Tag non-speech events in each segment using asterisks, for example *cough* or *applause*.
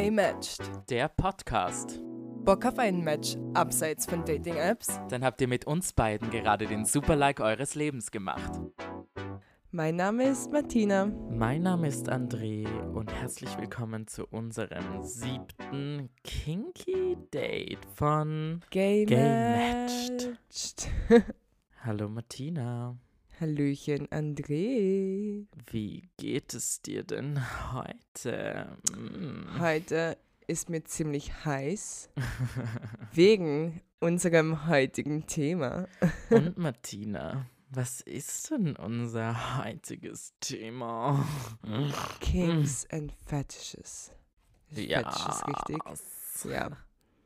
Gay Matched. Der Podcast. Bock auf ein Match abseits von Dating-Apps? Dann habt ihr mit uns beiden gerade den Super-Like eures Lebens gemacht. Mein Name ist Martina. Mein Name ist André und herzlich willkommen zu unserem siebten Kinky Date von Gay, Gay Matched. Hallo Martina. Hallöchen, André. Wie geht es dir denn heute? Mm. Heute ist mir ziemlich heiß *laughs* wegen unserem heutigen Thema. Und *laughs* Martina, was ist denn unser heutiges Thema? Kinks and Fetishes. Ja. Fetishes richtig? Ja.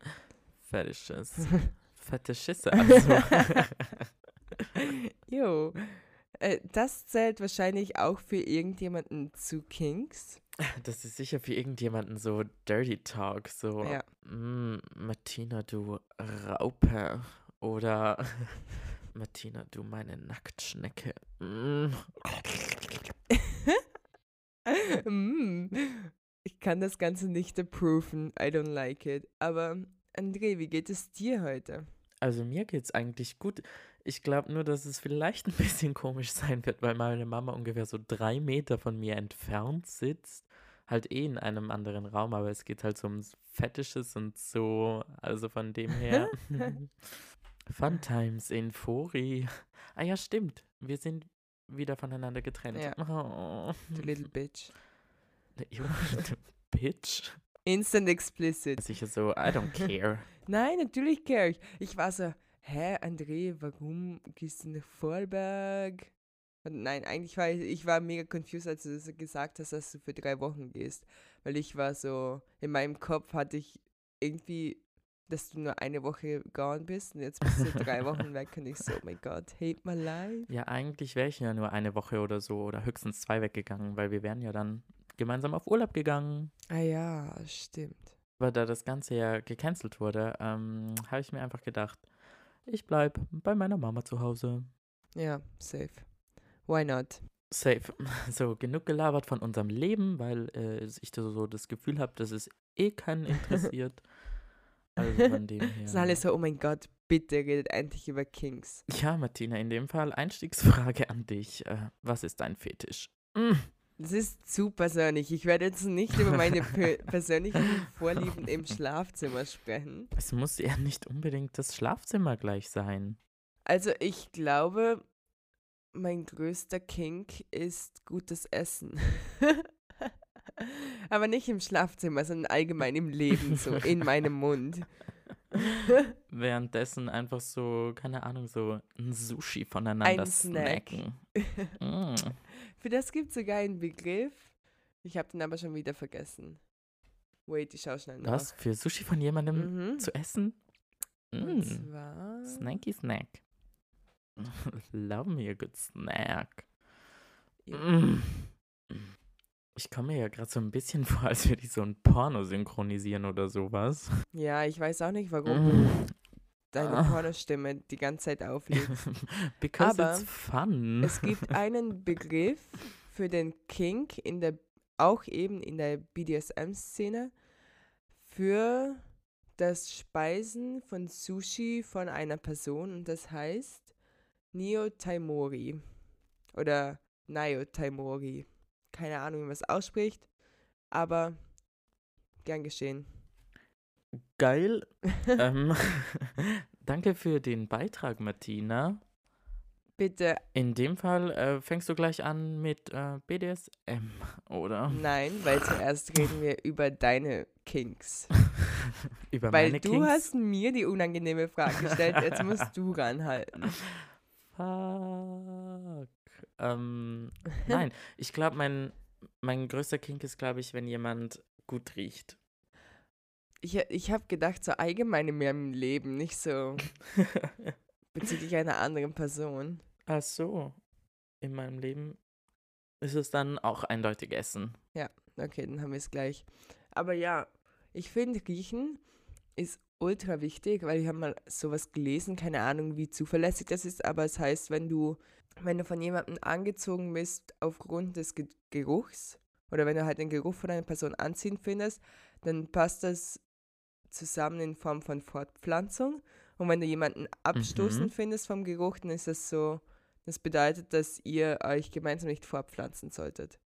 *laughs* Fetisches. Fetischisse also. Jo. Äh, Das zählt wahrscheinlich auch für irgendjemanden zu Kinks. Das ist sicher für irgendjemanden so Dirty Talk, so Ja. "Mm, Martina, du Raupe oder *laughs* Martina, du meine Nacktschnecke. Mm. *laughs* Mm. Ich kann das Ganze nicht approven. I don't like it. Aber André, wie geht es dir heute? Also mir geht's eigentlich gut. Ich glaube nur, dass es vielleicht *laughs* ein bisschen komisch sein wird, weil meine Mama ungefähr so drei Meter von mir entfernt sitzt. Halt eh in einem anderen Raum, aber es geht halt so ums Fetisches und so. Also von dem her. *laughs* Fun Times in Fori. Ah ja, stimmt. Wir sind wieder voneinander getrennt. Ja. Oh. Du little bitch. Jo, du *laughs* Bitch. Instant explicit. Sicher so, I don't care. Nein, natürlich care ich. Ich war so, hä, André, warum gehst du nach Vorarlberg? Und nein, eigentlich war ich, ich war mega confused, als du gesagt hast, dass du für drei Wochen gehst. Weil ich war so, in meinem Kopf hatte ich irgendwie, dass du nur eine Woche gone bist und jetzt bist du drei Wochen weg und ich so, oh mein Gott, hate my life. Ja, eigentlich wäre ich ja nur eine Woche oder so oder höchstens zwei weggegangen, weil wir wären ja dann gemeinsam auf Urlaub gegangen. Ah ja, stimmt. Aber da das Ganze ja gecancelt wurde, ähm, habe ich mir einfach gedacht, ich bleib bei meiner Mama zu Hause. Ja, safe. Why not? Safe. *laughs* So, genug gelabert von unserem Leben, weil äh, ich so das Gefühl habe, dass es eh keinen interessiert. *laughs* Also von dem her. Sind alle so, oh mein Gott, bitte redet endlich über Kings. Ja, Martina, in dem Fall Einstiegsfrage an dich. Äh, was ist dein Fetisch? Mm. Das ist zu persönlich. Ich werde jetzt nicht über meine *laughs* pe persönlichen Vorlieben im Schlafzimmer sprechen. Es muss ja nicht unbedingt das Schlafzimmer gleich sein. Also ich glaube, mein größter Kink ist gutes Essen. *laughs* Aber nicht im Schlafzimmer, sondern allgemein im Leben, so in *laughs* meinem Mund. Währenddessen einfach so, keine Ahnung, so ein Sushi voneinander Ein Snack. snacken. Mm. Für das gibt es sogar einen Begriff. Ich habe den aber schon wieder vergessen. Wait, ich schau schnell nach. Was? Für Sushi von jemandem Mhm. zu essen? Mm. zwar... Snacky Snack. *laughs* Love me a good snack. Ja. Mm. Ich komme mir ja gerade so ein bisschen vor, als würde ich so ein Porno synchronisieren oder sowas. Ja, ich weiß auch nicht, warum Mm. Deine Ah. Pornostimme die ganze Zeit aufliegt. *laughs* Because Aber it's fun. Es gibt *laughs* einen Begriff für den Kink in der auch eben in der BDSM-Szene für das Speisen von Sushi von einer Person und das heißt Neo Taimori oder Nayo Taimori. Keine Ahnung, wie man es ausspricht, aber gern geschehen. Geil. *laughs* ähm, *laughs* danke für den Beitrag, Martina. Bitte In dem Fall äh, fängst du gleich an mit äh, BDSM, oder? nein, weil zuerst *laughs* reden wir über deine Kinks. *laughs* Über Weil meine du Kinks? hast mir die unangenehme Frage gestellt, jetzt musst du ranhalten. Fuck. Ähm, nein, ich glaube, mein, mein größter Kink ist, glaube ich, wenn jemand gut riecht. Ich, ich habe gedacht, so allgemein in meinem Leben, nicht so *laughs* bezüglich einer anderen Person. Ach so. In meinem Leben ist es dann auch eindeutig Essen. Okay, dann haben wir es gleich. Aber ja, ich finde, Riechen ist ultra wichtig, weil ich habe mal sowas gelesen, keine Ahnung, wie zuverlässig das ist, aber es heißt, wenn du, wenn du von jemandem angezogen bist aufgrund des Ge Geruchs oder wenn du halt den Geruch von einer Person anziehend findest, dann passt das zusammen in Form von Fortpflanzung. Und wenn du jemanden abstoßend Mhm. findest vom Geruch, dann ist das so, das bedeutet, dass ihr euch gemeinsam nicht fortpflanzen solltet.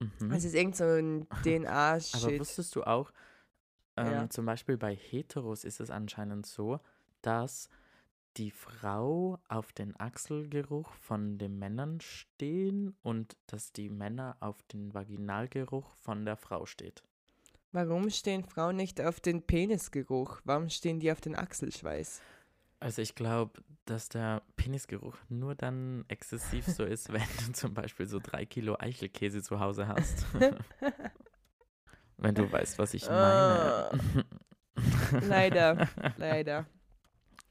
Mhm. Es ist irgend so ein Aber DNA-Shit. wusstest du auch, ähm, Ja. zum Beispiel bei Heteros ist es anscheinend so, dass die Frau auf den Achselgeruch von den Männern stehen und dass die Männer auf den Vaginalgeruch von der Frau steht. Warum stehen Frauen nicht auf den Penisgeruch? Warum stehen die auf den Achselschweiß? Also ich glaube, dass der Penisgeruch nur dann exzessiv so ist, *laughs* wenn du zum Beispiel so drei Kilo Eichelkäse zu Hause hast. *laughs* wenn du weißt, was ich meine. Leider, *laughs* leider.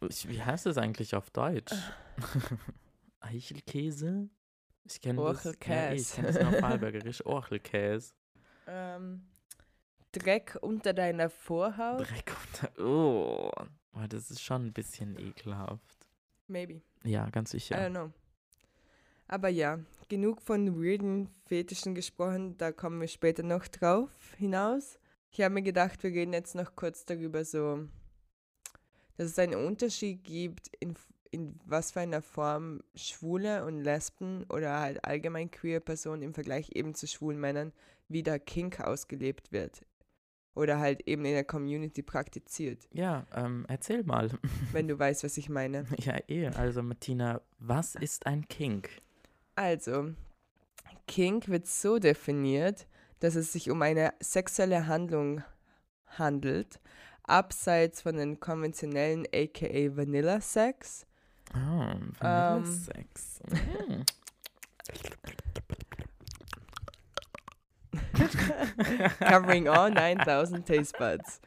Ich- Wie heißt es eigentlich auf Deutsch? Eichelkäse? Ich kenne das, eh, ich kenne das nur Vorarlbergerisch. Orchelkäse. Ähm, Dreck unter deiner Vorhaut? Dreck unter. Oh. oh, das ist schon ein bisschen ekelhaft. Maybe. Ja, ganz I sicher. don't know. Aber ja, genug von weirden Fetischen gesprochen, da kommen wir später noch drauf hinaus. Ich habe mir gedacht, wir reden jetzt noch kurz darüber so, dass es einen Unterschied gibt, in, in was für einer Form Schwule und Lesben oder halt allgemein queer Personen im Vergleich eben zu schwulen Männern, wie der Kink ausgelebt wird. Oder halt eben in der Community praktiziert, Ja, ähm, erzähl mal. *laughs* wenn du weißt, was ich meine. ja, eh. Also, Martina, was ist ein Kink? Also, Kink wird so definiert, dass es sich um eine sexuelle Handlung handelt, abseits von den konventionellen aka Vanilla Sex. Oh, Ähm. Vanillesex. Mm. *laughs* Covering all 9000 taste buds.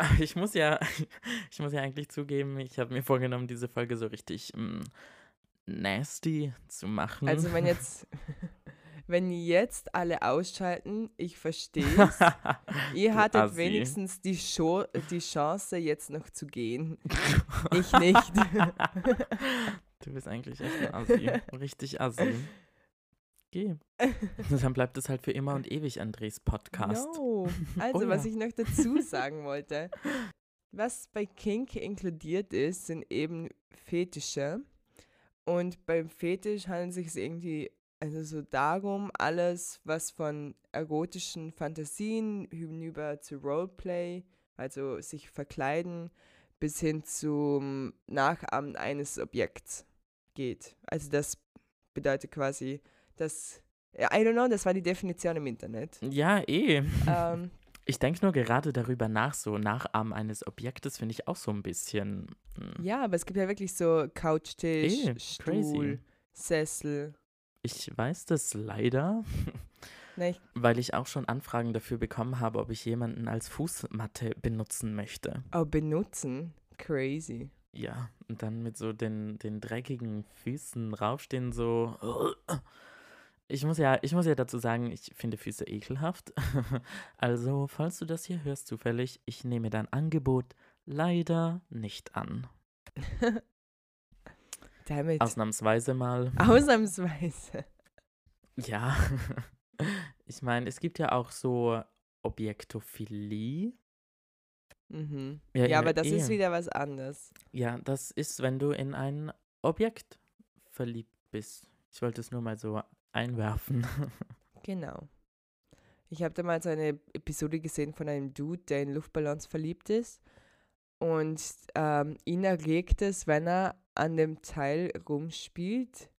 *laughs* Ich muss ja, *laughs* ich muss ja eigentlich zugeben, ich habe mir vorgenommen, diese Folge so richtig mm, nasty zu machen. Also, wenn jetzt, wenn jetzt alle ausschalten, ich verstehe es. Ihr hattet Assi. wenigstens die, Show, die Chance, jetzt noch zu gehen. Ich nicht. Du bist eigentlich echt ein Assi. Richtig Assi. Geh. *laughs* Dann bleibt es halt für immer und ewig Andres Podcast. No. *laughs* Also, Oh was ja. ich noch dazu sagen wollte, was bei Kink inkludiert ist, sind eben Fetische. Und beim Fetisch handelt es sich irgendwie also so darum, alles, was von erotischen Fantasien hinüber zu Roleplay, also sich verkleiden, bis hin zum Nachahmen eines Objekts geht. Also das bedeutet quasi, dass, I don't know, das war die Definition im Internet. Ja, eh. ähm, *laughs* Ich denke nur gerade darüber nach, so Nachahmen eines Objektes finde ich auch so ein bisschen. mm, ja, aber es gibt ja wirklich so Couchtisch, Eh, Stuhl, crazy. Sessel. Ich weiß das leider, Na, *laughs* ich, weil ich auch schon Anfragen dafür bekommen habe, ob ich jemanden als Fußmatte benutzen möchte. oh, benutzen. Crazy. Ja, und dann mit so den, den dreckigen Füßen raufstehen, so. Ich muss ja, ich muss ja dazu sagen, ich finde Füße ekelhaft. *laughs* Also, falls du das hier hörst zufällig, ich nehme dein Angebot leider nicht an. *laughs* Damit. Ausnahmsweise mal. Ausnahmsweise. *laughs* Ja. Ich meine, es gibt ja auch so Objektophilie. Mhm. Ja, Ja, aber das ist Ehe. wieder was anderes. Ja, das ist, wenn du in ein Objekt verliebt bist. Ich wollte es nur mal so einwerfen. *laughs* Genau. Ich habe damals eine Episode gesehen von einem Dude, der in Luftballons verliebt ist. Und ähm, ihn erregt es, wenn er an dem Teil rumspielt,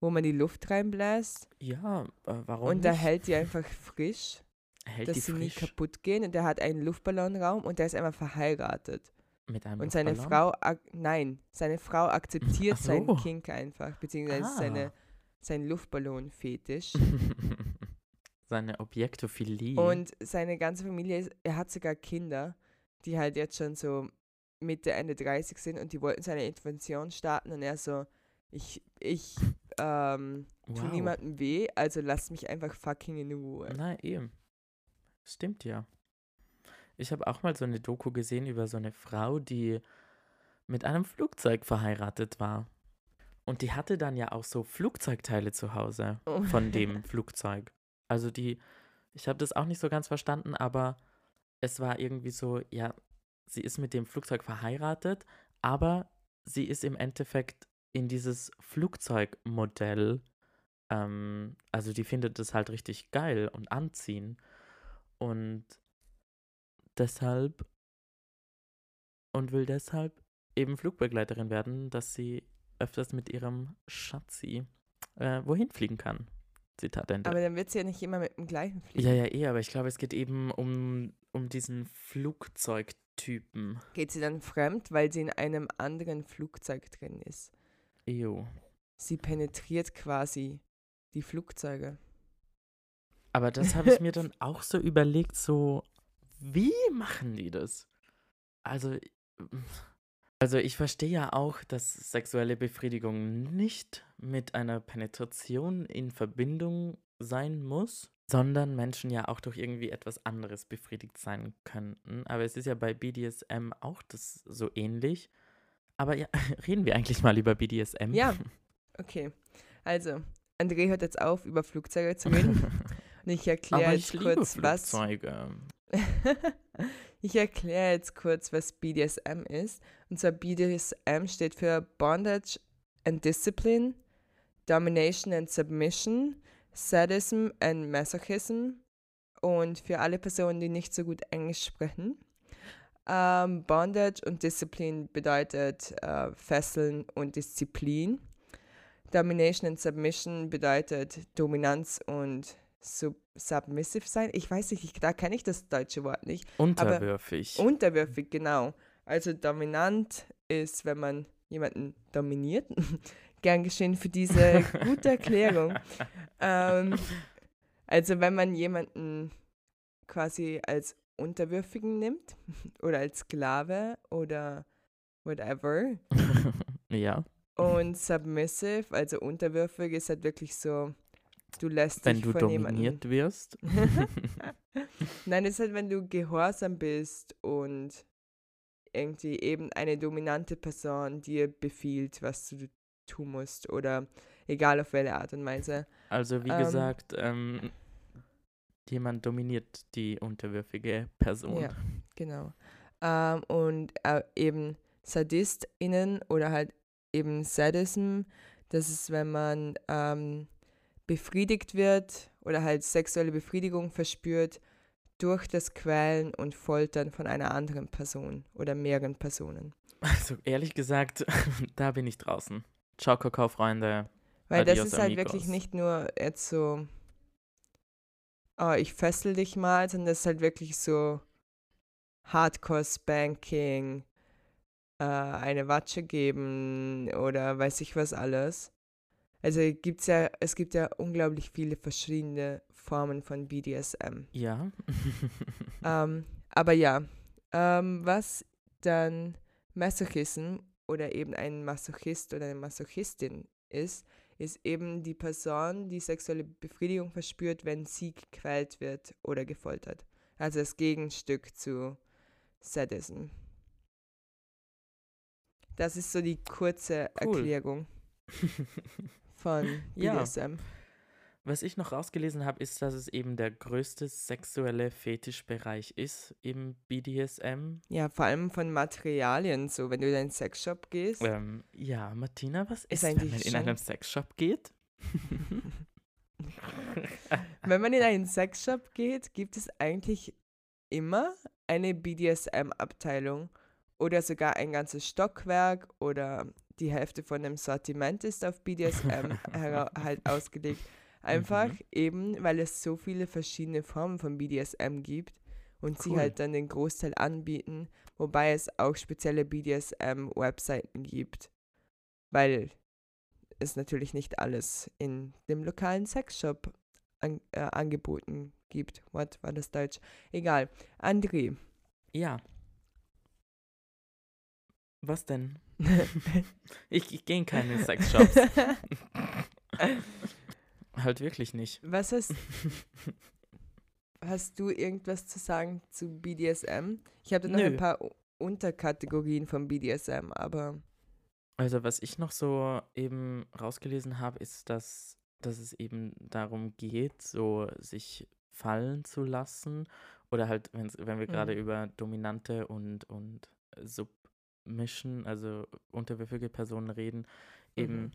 wo man die Luft reinbläst. Ja, äh, warum und er hält die *laughs* einfach frisch, Hält dass sie nie frisch kaputt gehen. Und er hat einen Luftballonraum und der ist einfach verheiratet. mit einem Und seine? Frau, nein, seine Frau *laughs* akzeptiert Ach seinen so. Kink einfach, beziehungsweise Ah. seine, sein Luftballon-Fetisch. *laughs* seine Objektophilie. Und seine ganze Familie, er hat sogar Kinder, die halt jetzt schon so Mitte, Ende 30 sind und die wollten seine Intervention starten und er so, ich, ich, *laughs* ähm, tu wow. niemandem weh, also lasst mich einfach fucking in Ruhe. Na eben. Stimmt ja. Ich habe auch mal so eine Doku gesehen über so eine Frau, die mit einem Flugzeug verheiratet war. Und die hatte dann ja auch so Flugzeugteile zu Hause Oh. von *laughs* dem Flugzeug. Also die Ich habe das auch nicht so ganz verstanden, aber es war irgendwie so, ja, sie ist mit dem Flugzeug verheiratet, aber sie ist im Endeffekt in dieses Flugzeugmodell, ähm, also die findet es halt richtig geil und anziehen. Und deshalb und will deshalb eben Flugbegleiterin werden, dass sie öfters mit ihrem Schatzi äh, wohin fliegen kann. Zitat Ende. Aber dann wird sie ja nicht immer mit dem gleichen fliegen. Ja, ja, eh, aber ich glaube, es geht eben um, um diesen Flugzeugtypen. Geht sie dann fremd, weil sie in einem anderen Flugzeug drin ist? Ew. Sie penetriert quasi die Flugzeuge. Aber das habe ich mir dann *laughs* auch so überlegt, so, wie machen die das? Also, also ich verstehe ja auch, dass sexuelle Befriedigung nicht mit einer Penetration in Verbindung sein muss, sondern Menschen ja auch durch irgendwie etwas anderes befriedigt sein könnten. Aber es ist ja bei BDSM auch das so ähnlich. Aber ja, *laughs* reden wir eigentlich mal über BDSM? Ja, okay. Also, André hört jetzt auf, über Flugzeuge zu reden. *laughs* Und ich erkläre jetzt kurz, Flugzeuge. *laughs* ich erkläre jetzt kurz, was BDSM ist. Und zwar BDSM steht für Bondage and Discipline, Domination and Submission, Sadism and Masochism. Und für alle Personen, die nicht so gut Englisch sprechen. Ähm, Bondage und Discipline bedeutet äh, Fesseln und Disziplin. Domination and Submission bedeutet Dominanz und sub submissive sein. Ich weiß nicht, ich, da kenne ich das deutsche Wort nicht. Unterwürfig. Unterwürfig, genau. Also dominant ist, wenn man jemanden dominiert. *laughs* Gern geschehen für diese *laughs* gute Erklärung. ähm, also wenn man jemanden quasi als Unterwürfigen nimmt *laughs* oder als Sklave oder whatever. ja. Und submissive, also unterwürfig, ist halt wirklich so, du lässt Wenn dich du von dominiert jemandem. wirst. *laughs* *laughs* Nein, es ist halt, wenn du gehorsam bist und irgendwie eben eine dominante Person dir befiehlt, was du tun musst oder egal auf welche Art und Weise. Also wie Ähm. gesagt, ähm, jemand dominiert die unterwürfige Person. Ja, genau. Ähm, und äh, eben SadistInnen oder halt eben Sadism, das ist, wenn man ähm, befriedigt wird oder halt sexuelle Befriedigung verspürt durch das Quälen und Foltern von einer anderen Person oder mehreren Personen. Also ehrlich gesagt, *laughs* da bin ich draußen. Ciao, Kakao-Freunde. Weil das Adios, ist halt wirklich amigos. nicht nur jetzt so, oh, ich fessel dich mal, sondern das ist halt wirklich so Hardcore-Spanking, äh, eine Watsche geben oder weiß ich was alles. Also gibt's ja, es gibt ja unglaublich viele verschiedene Formen von BDSM. Ja. *laughs* Ähm, aber ja, ähm, was dann Masochism oder eben ein Masochist oder eine Masochistin ist, ist eben die Person, die sexuelle Befriedigung verspürt, wenn sie gequält wird oder gefoltert. Also das Gegenstück zu Sadism. Das ist so die kurze Cool. Erklärung *laughs* von Ja. BDSM. Was ich noch rausgelesen habe, ist, dass es eben der größte sexuelle Fetischbereich ist im BDSM. Ja, vor allem von Materialien, so wenn du in einen Sexshop gehst. Ähm, ja, Martina, was Ist ist, wenn man in einem Sexshop geht? *laughs* Wenn man in einen Sexshop geht, gibt es eigentlich immer eine BDSM-Abteilung oder sogar ein ganzes Stockwerk oder die Hälfte von dem Sortiment ist auf BDSM *laughs* halt ausgelegt. Einfach Mhm. eben, weil es so viele verschiedene Formen von BDSM gibt und sie Cool. halt dann den Großteil anbieten, wobei es auch spezielle BDSM-Webseiten gibt, weil es natürlich nicht alles in dem lokalen Sexshop an, äh, angeboten gibt. What war das Deutsch? Egal. André, ja. Was denn? *laughs* Ich, ich gehe in keine Sexshops. *laughs* halt wirklich nicht. was hast, hast du irgendwas zu sagen zu BDSM? Ich habe da noch Nö. ein paar Unterkategorien von BDSM, aber Also was ich noch so eben rausgelesen habe, ist, dass, dass es eben darum geht, so sich fallen zu lassen. Oder halt, wenn wir gerade Mhm. über dominante und, und Submission, also unterwürfige Personen reden, eben, Mhm.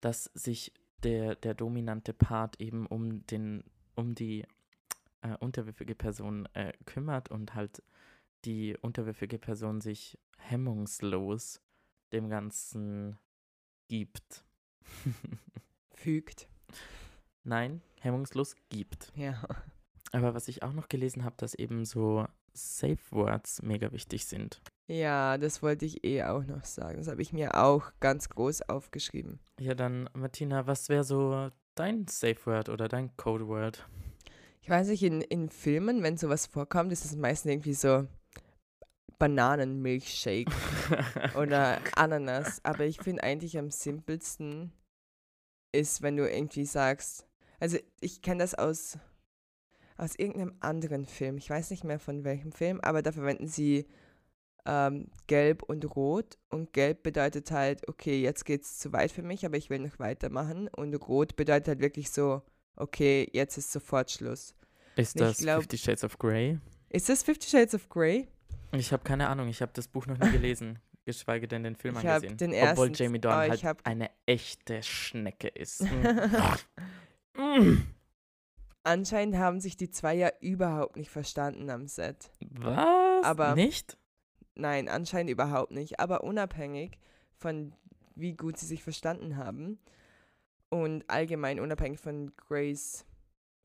dass sich der, der dominante Part eben um den, um die äh, unterwürfige Person äh, kümmert und halt die unterwürfige Person sich hemmungslos dem Ganzen gibt. *laughs* Fügt. Nein, hemmungslos gibt. Ja. Aber was ich auch noch gelesen habe, dass eben so Safe Words mega wichtig sind. Ja, das wollte ich eh auch noch sagen. Das habe ich mir auch ganz groß aufgeschrieben. Ja, dann, Martina, was wäre so dein Safe Word oder dein Code Word? Ich weiß nicht, in, in Filmen, wenn sowas vorkommt, ist es meistens irgendwie so Bananenmilchshake *laughs* oder Ananas. Aber ich finde eigentlich am simpelsten ist, wenn du irgendwie sagst, also ich kenne das aus, aus irgendeinem anderen Film. Ich weiß nicht mehr von welchem Film, aber da verwenden sie ähm, Gelb und Rot. Und Gelb bedeutet halt, okay, jetzt geht's zu weit für mich, aber ich will noch weitermachen. Und Rot bedeutet halt wirklich so, okay, jetzt ist sofort Schluss. Ist das glaub- Fifty Shades of Grey? Ist das Fifty Shades of Grey? Ich habe keine Ahnung, ich habe das Buch noch nie gelesen, *laughs* geschweige denn den Film Ich angesehen. den Obwohl ersten- Jamie oh, Dorn ich halt hab- eine echte Schnecke ist. *laughs* Mm. *laughs* Anscheinend haben sich die zwei ja überhaupt nicht verstanden am Set. Was? Aber- Nicht? Nein, anscheinend überhaupt nicht. Aber unabhängig von wie gut sie sich verstanden haben und allgemein unabhängig von Grace,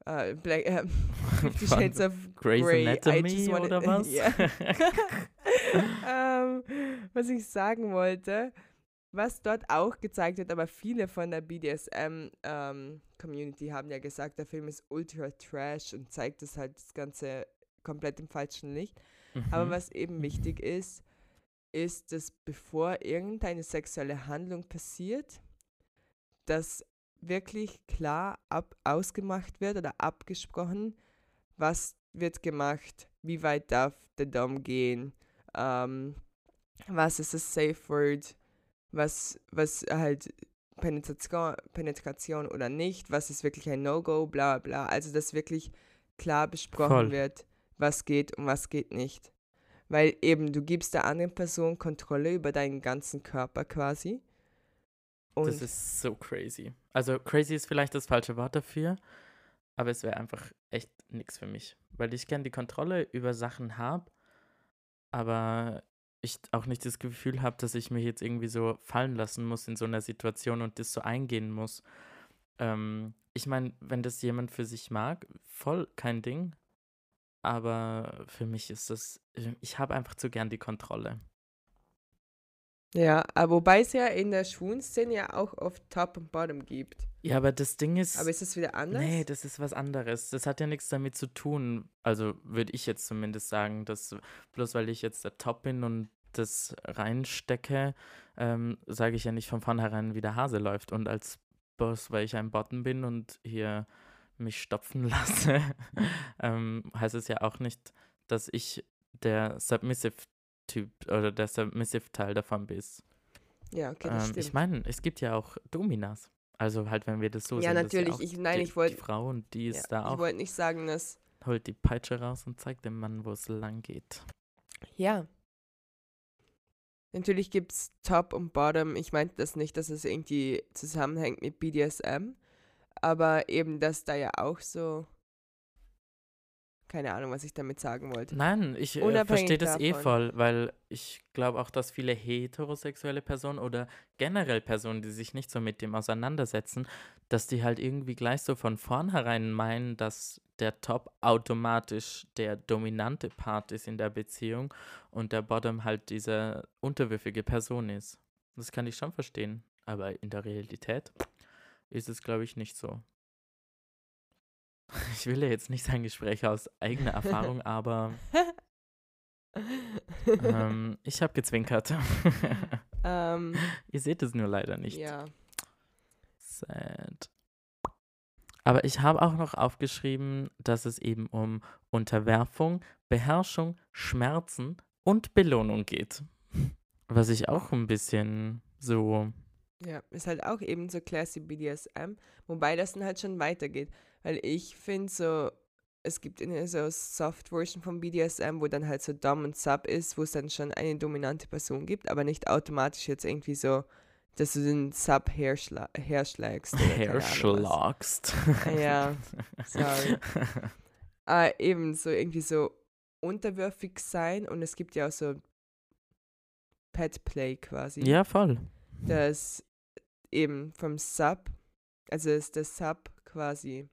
äh, Black, äh, *laughs* *laughs* Fifty Shades of Grey's Grey. I Anatomy wanted- oder *laughs* was? Ja. ähm, was ich sagen wollte, was dort auch gezeigt wird, aber viele von der BDSM-Community haben ja gesagt, der Film ist ultra trash und zeigt das halt das Ganze komplett im falschen Licht. Aber Mhm. was eben wichtig ist, ist, dass bevor irgendeine sexuelle Handlung passiert, dass wirklich klar ab ausgemacht wird oder abgesprochen, was wird gemacht, wie weit darf der Dom gehen, ähm, was ist das Safe Word, was, was halt Penetration, Penetration oder nicht, was ist wirklich ein No-Go, bla bla. Also dass wirklich klar besprochen Voll. wird, was geht und was geht nicht. Weil eben du gibst der anderen Person Kontrolle über deinen ganzen Körper quasi. Und das ist so crazy. Also crazy ist vielleicht das falsche Wort dafür, aber es wäre einfach echt nichts für mich. Weil ich gern die Kontrolle über Sachen habe, aber ich auch nicht das Gefühl habe, dass ich mich jetzt irgendwie so fallen lassen muss in so einer Situation und das so eingehen muss. Ähm, ich meine, wenn das jemand für sich mag, voll kein Ding. Aber für mich ist das, ich habe einfach zu gern die Kontrolle. ja, aber wobei es ja in der schwulen Szene ja auch oft Top und Bottom gibt. Ja, aber das Ding ist. Aber ist das wieder anders? Nee, das ist was anderes. Das hat ja nichts damit zu tun. Also würde ich jetzt zumindest sagen, dass bloß weil ich jetzt der Top bin und das reinstecke, ähm, sage ich ja nicht von vornherein, wie der Hase läuft. Und als Boss, weil ich ein Bottom bin und hier mich stopfen *laughs* lasse, ähm, heißt es ja auch nicht, dass ich der Submissive-Typ oder der Submissive-Teil davon bin. ja, okay, das Ähm, stimmt. ich meine, es gibt ja auch Dominas. Also halt, wenn wir das so Ja, sehen. das ist natürlich. auch Ich- nein, die, ich wollt- Die Frau und die ist ja, da ich auch, wollte nicht sagen, dass. holt die Peitsche raus und zeigt dem Mann, wo es lang geht. Ja. Natürlich gibt es Top und Bottom. Ich meinte das nicht, dass es irgendwie zusammenhängt mit BDSM. Aber eben, dass da ja auch so. Keine Ahnung, was ich damit sagen wollte. Nein, ich äh, verstehe das eh davon. voll, weil ich glaube auch, dass viele heterosexuelle Personen oder generell Personen, die sich nicht so mit dem auseinandersetzen, dass die halt irgendwie gleich so von vornherein meinen, dass der Top automatisch der dominante Part ist in der Beziehung und der Bottom halt diese unterwürfige Person ist. Das kann ich schon verstehen, aber in der Realität ist es, glaube ich, nicht so. Ich will ja jetzt nicht sagen Gespräche aus eigener Erfahrung, *laughs* aber ähm, ich habe gezwinkert. *laughs* ähm, Ihr seht es nur leider nicht. ja. Sad. Aber ich habe auch noch aufgeschrieben, dass es eben um Unterwerfung, Beherrschung, Schmerzen und Belohnung geht. Was ich auch ein bisschen so. Ja, ist halt auch eben so classy BDSM, wobei das dann halt schon weitergeht. Weil ich finde so, es gibt eine so Soft-Version von BDSM, wo dann halt so Dom und Sub ist, wo es dann schon eine dominante Person gibt, aber nicht automatisch jetzt irgendwie so, dass du den Sub herschla herschlägst. Herschlagst. ja, *laughs* sorry. äh, eben so irgendwie so unterwürfig sein und es gibt ja auch so Pet Play quasi. Ja, voll. Das eben vom Sub, also ist der Sub quasi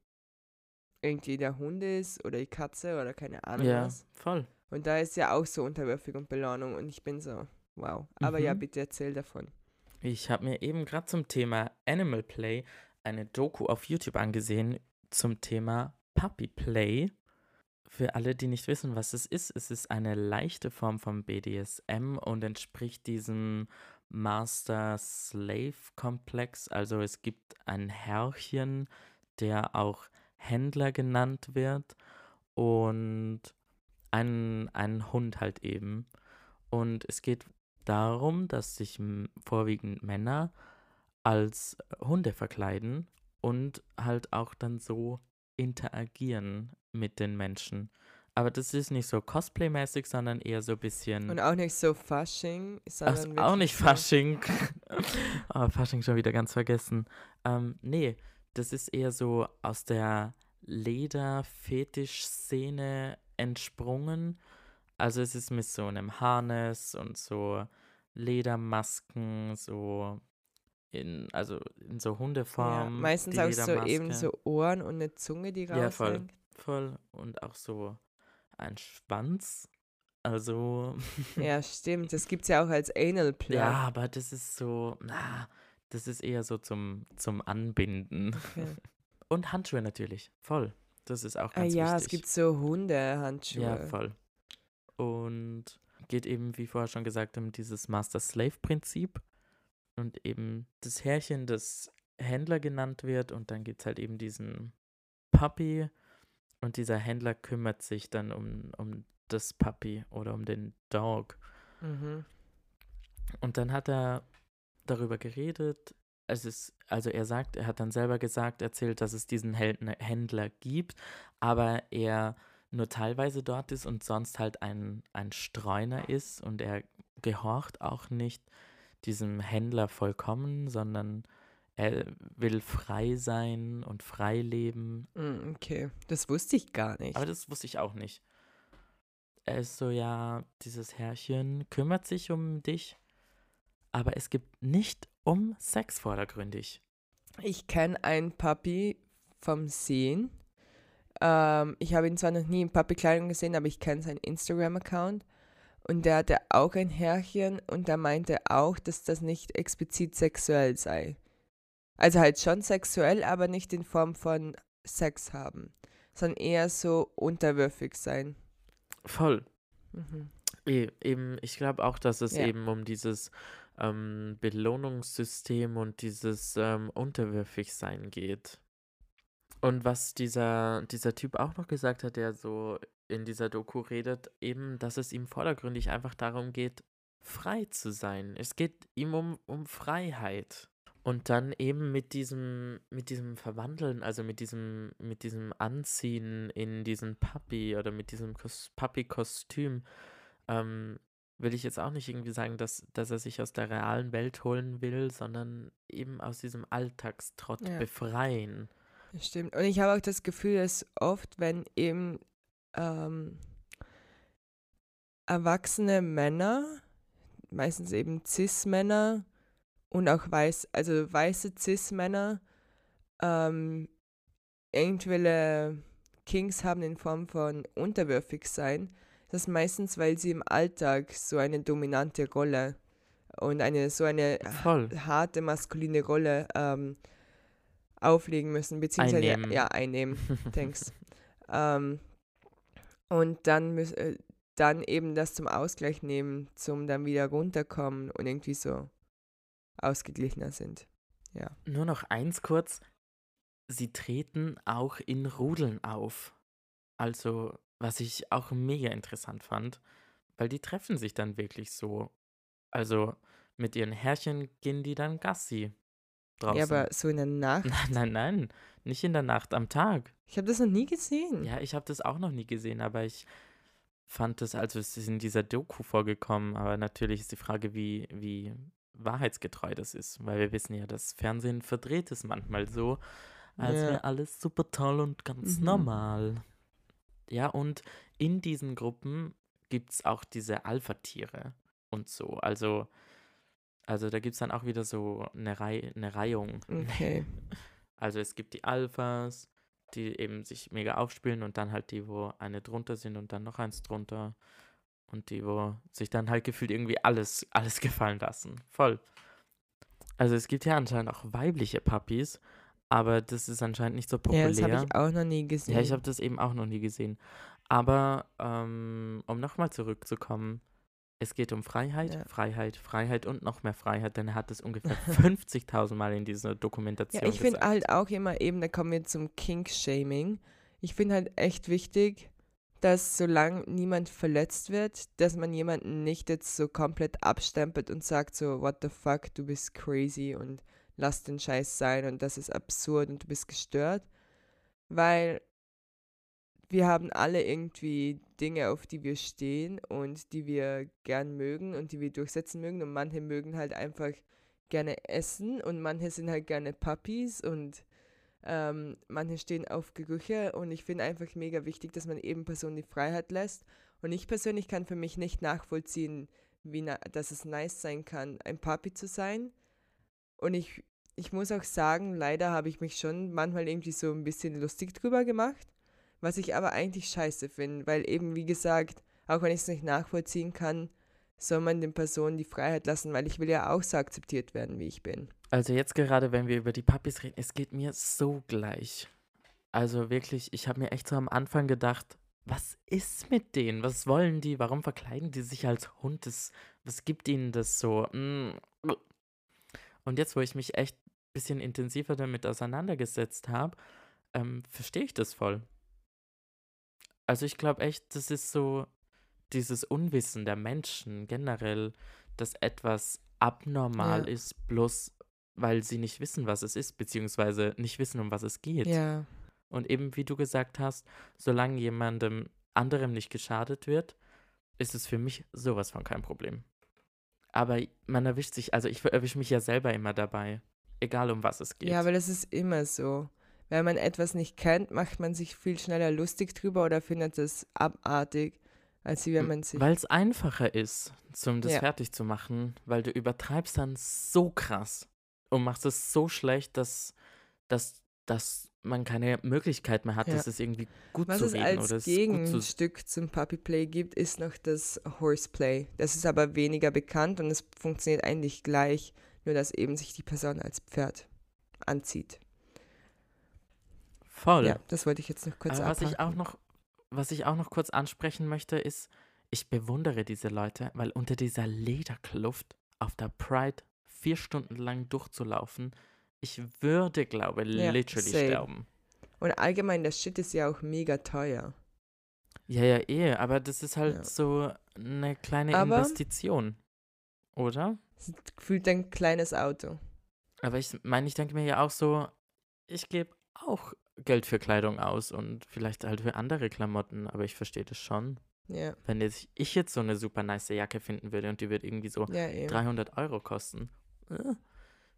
irgendwie der Hund ist oder die Katze oder keine Ahnung Ja, was. voll. Und da ist ja auch so unterwürfig und Belohnung und ich bin so, wow. Aber ja, Mhm. bitte erzähl davon. Ich habe mir eben gerade zum Thema Animal Play eine Doku auf YouTube angesehen zum Thema Puppy Play. Für alle, die nicht wissen, was es ist, es ist eine leichte Form vom BDSM und entspricht diesem Master-Slave-Komplex. Also es gibt ein Herrchen, der auch Händler genannt wird und einen, einen Hund halt eben. Und es geht darum, dass sich vorwiegend Männer als Hunde verkleiden und halt auch dann so interagieren mit den Menschen. Aber das ist nicht so Cosplay-mäßig, sondern eher so ein bisschen. Und auch nicht so Fasching, Ach, sondern auch wirklich nicht Fasching. *laughs* *laughs* oh, Fasching schon wieder ganz vergessen. Ähm, nee, das ist eher so aus der Leder-Fetisch-Szene entsprungen. Also es ist mit so einem Harness und so Ledermasken, so in, also in so Ja, Hundeform. meistens die auch so eben so Ohren und eine Zunge, die Ja, voll. Voll. Und auch so ein Schwanz. Also. *laughs* Ja, stimmt. Das gibt es ja auch als Anal Play. Ja, aber das ist so, na, das ist eher so zum, zum Anbinden. Okay. *laughs* Und Handschuhe natürlich, voll. Das ist auch Ah, ganz ja, es wichtig. gibt so Hundehandschuhe. Ja, voll. Und geht eben, wie vorher schon gesagt, um dieses Master-Slave-Prinzip. Und eben das Herrchen, das Händler genannt wird. Und dann gibt es halt eben diesen Puppy. Und dieser Händler kümmert sich dann um, um das Puppy oder um den Dog. Mhm. Und dann hat er darüber geredet. Es ist, also er sagt, er hat dann selber gesagt, erzählt, dass es diesen Händler, Händler gibt, aber er nur teilweise dort ist und sonst halt ein, ein Streuner ist und er gehorcht auch nicht diesem Händler vollkommen, sondern er will frei sein und frei leben. Mm, Okay, das wusste ich gar nicht. Aber das wusste ich auch nicht. Er ist so, ja, dieses Herrchen kümmert sich um dich, aber es gibt nicht um Sex vordergründig. Ich kenne einen Papi vom Sehen. Ähm, ich habe ihn zwar noch nie in Papi-Kleidung gesehen, aber ich kenne seinen Instagram-Account. Und der hatte auch ein Härchen und der meinte auch, dass das nicht explizit sexuell sei. Also halt schon sexuell, aber nicht in Form von Sex haben, sondern eher so unterwürfig sein. Voll. Mhm. E eben, ich glaube auch, dass es Ja. eben um dieses ähm, Belohnungssystem und dieses ähm, Unterwürfigsein geht. Und was dieser, dieser Typ auch noch gesagt hat, der so in dieser Doku redet, eben, dass es ihm vordergründig einfach darum geht, frei zu sein. Es geht ihm um, um Freiheit. Und dann eben mit diesem, mit diesem Verwandeln, also mit diesem, mit diesem Anziehen in diesen Puppy oder mit diesem Kos Puppy-Kostüm, ähm, will ich jetzt auch nicht irgendwie sagen, dass, dass er sich aus der realen Welt holen will, sondern eben aus diesem Alltagstrott Ja. befreien. Das stimmt. Und ich habe auch das Gefühl, dass oft, wenn eben ähm, erwachsene Männer, meistens eben Cis-Männer und auch weiß, also weiße Cis-Männer, ähm, irgendwelche Kings haben in Form von unterwürfig sein, das ist meistens, weil sie im Alltag so eine dominante Rolle und eine so eine Voll. harte maskuline Rolle ähm, auflegen müssen, beziehungsweise Einnehmen. ja einnehmen. Thanks. *laughs* ähm, und dann müssen äh, dann eben das zum Ausgleich nehmen, zum dann wieder runterkommen und irgendwie so ausgeglichener sind. Ja. Nur noch eins kurz. Sie treten auch in Rudeln auf. Also, was ich auch mega interessant fand, weil die treffen sich dann wirklich so. Also, mit ihren Herrchen gehen die dann Gassi. draußen. Ja, aber so in der Nacht. *laughs* Nein, nein, nein. Nicht in der Nacht, am Tag. Ich habe das noch nie gesehen. Ja, ich habe das auch noch nie gesehen, aber ich fand das, also es ist in dieser Doku vorgekommen, aber natürlich ist die Frage, wie, wie wahrheitsgetreu das ist, weil wir wissen ja, das Fernsehen verdreht es manchmal so, als Ja. wäre alles super toll und ganz Mhm. normal. Ja, und in diesen Gruppen gibt es auch diese Alpha-Tiere und so. Also, also da gibt es dann auch wieder so eine, Rei eine Reihung. Okay. *laughs* Also es gibt die Alphas, die eben sich mega aufspielen und dann halt die, wo eine drunter sind und dann noch eins drunter. Und die, wo sich dann halt gefühlt irgendwie alles, alles *laughs* gefallen lassen. Voll. Also es gibt ja anscheinend auch weibliche Puppies, aber das ist anscheinend nicht so Ja, populär. das habe ich auch noch nie gesehen. Ja, ich habe das eben auch noch nie gesehen. Aber ähm, um nochmal zurückzukommen, es geht um Freiheit, Ja. Freiheit, Freiheit und noch mehr Freiheit, denn er hat es ungefähr *laughs* 50.000 Mal in dieser Dokumentation Ja, ich finde halt auch immer eben, da kommen wir zum Kink-Shaming. Ich finde halt echt wichtig, dass solange niemand verletzt wird, dass man jemanden nicht jetzt so komplett abstempelt und sagt so, what the fuck, du bist crazy und lass den Scheiß sein und das ist absurd und du bist gestört. Weil wir haben alle irgendwie Dinge, auf die wir stehen und die wir gern mögen und die wir durchsetzen mögen und manche mögen halt einfach gerne essen und manche sind halt gerne Puppies und ähm, manche stehen auf Gerüche und ich finde einfach mega wichtig, dass man eben Personen die Freiheit lässt. Und ich persönlich kann für mich nicht nachvollziehen, wie na dass es nice sein kann, ein Puppy zu sein. Und ich, ich muss auch sagen, leider habe ich mich schon manchmal irgendwie so ein bisschen lustig drüber gemacht, was ich aber eigentlich scheiße finde, weil eben, wie gesagt, auch wenn ich es nicht nachvollziehen kann, soll man den Personen die Freiheit lassen, weil ich will ja auch so akzeptiert werden, wie ich bin. Also jetzt gerade, wenn wir über die Puppies reden, es geht mir so gleich. Also wirklich, ich habe mir echt so am Anfang gedacht, was ist mit denen? Was wollen die? Warum verkleiden die sich als Hund? Das, was gibt ihnen das so? Mm. Und jetzt, wo ich mich echt ein bisschen intensiver damit auseinandergesetzt habe, ähm, verstehe ich das voll. Also ich glaube echt, das ist so dieses Unwissen der Menschen generell, dass etwas abnormal Ja. ist, bloß weil sie nicht wissen, was es ist, beziehungsweise nicht wissen, um was es geht. Ja, Und eben, wie du gesagt hast, solange jemandem anderem nicht geschadet wird, ist es für mich sowas von kein Problem. Aber man erwischt sich, also ich erwische mich ja selber immer dabei, egal um was es geht. Ja, aber das ist immer so. Wenn man etwas nicht kennt, macht man sich viel schneller lustig drüber oder findet es abartig, als wenn man sich. Weil es einfacher ist, zum das Ja. fertig zu machen, weil du übertreibst dann so krass und machst es so schlecht, dass, dass, dass man keine Möglichkeit mehr hat, Ja. das ist irgendwie gut Was zu es reden als oder es ist gut zu Gegenstück zum Puppyplay gibt, ist noch das Horseplay. Das ist aber weniger bekannt und es funktioniert eigentlich gleich, nur dass eben sich die Person als Pferd anzieht. voll. Ja, das wollte ich jetzt noch kurz Aber was ich auch noch, was ich auch noch kurz ansprechen möchte, ist, ich bewundere diese Leute, weil unter dieser Lederkluft auf der Pride vier Stunden lang durchzulaufen, ich würde, glaube Ja, literally same. sterben. Und allgemein, das Shit ist ja auch mega teuer. Ja, ja, eh, aber das ist halt Ja. so eine kleine Aber- Investition, oder? Gefühlt ein kleines Auto. Aber ich meine, ich denke mir ja auch so, ich gebe auch Geld für Kleidung aus und vielleicht halt für andere Klamotten, aber ich verstehe das schon. Ja, Wenn jetzt, ich jetzt so eine super nice Jacke finden würde und die wird irgendwie so ja eben. 300 Euro kosten, äh,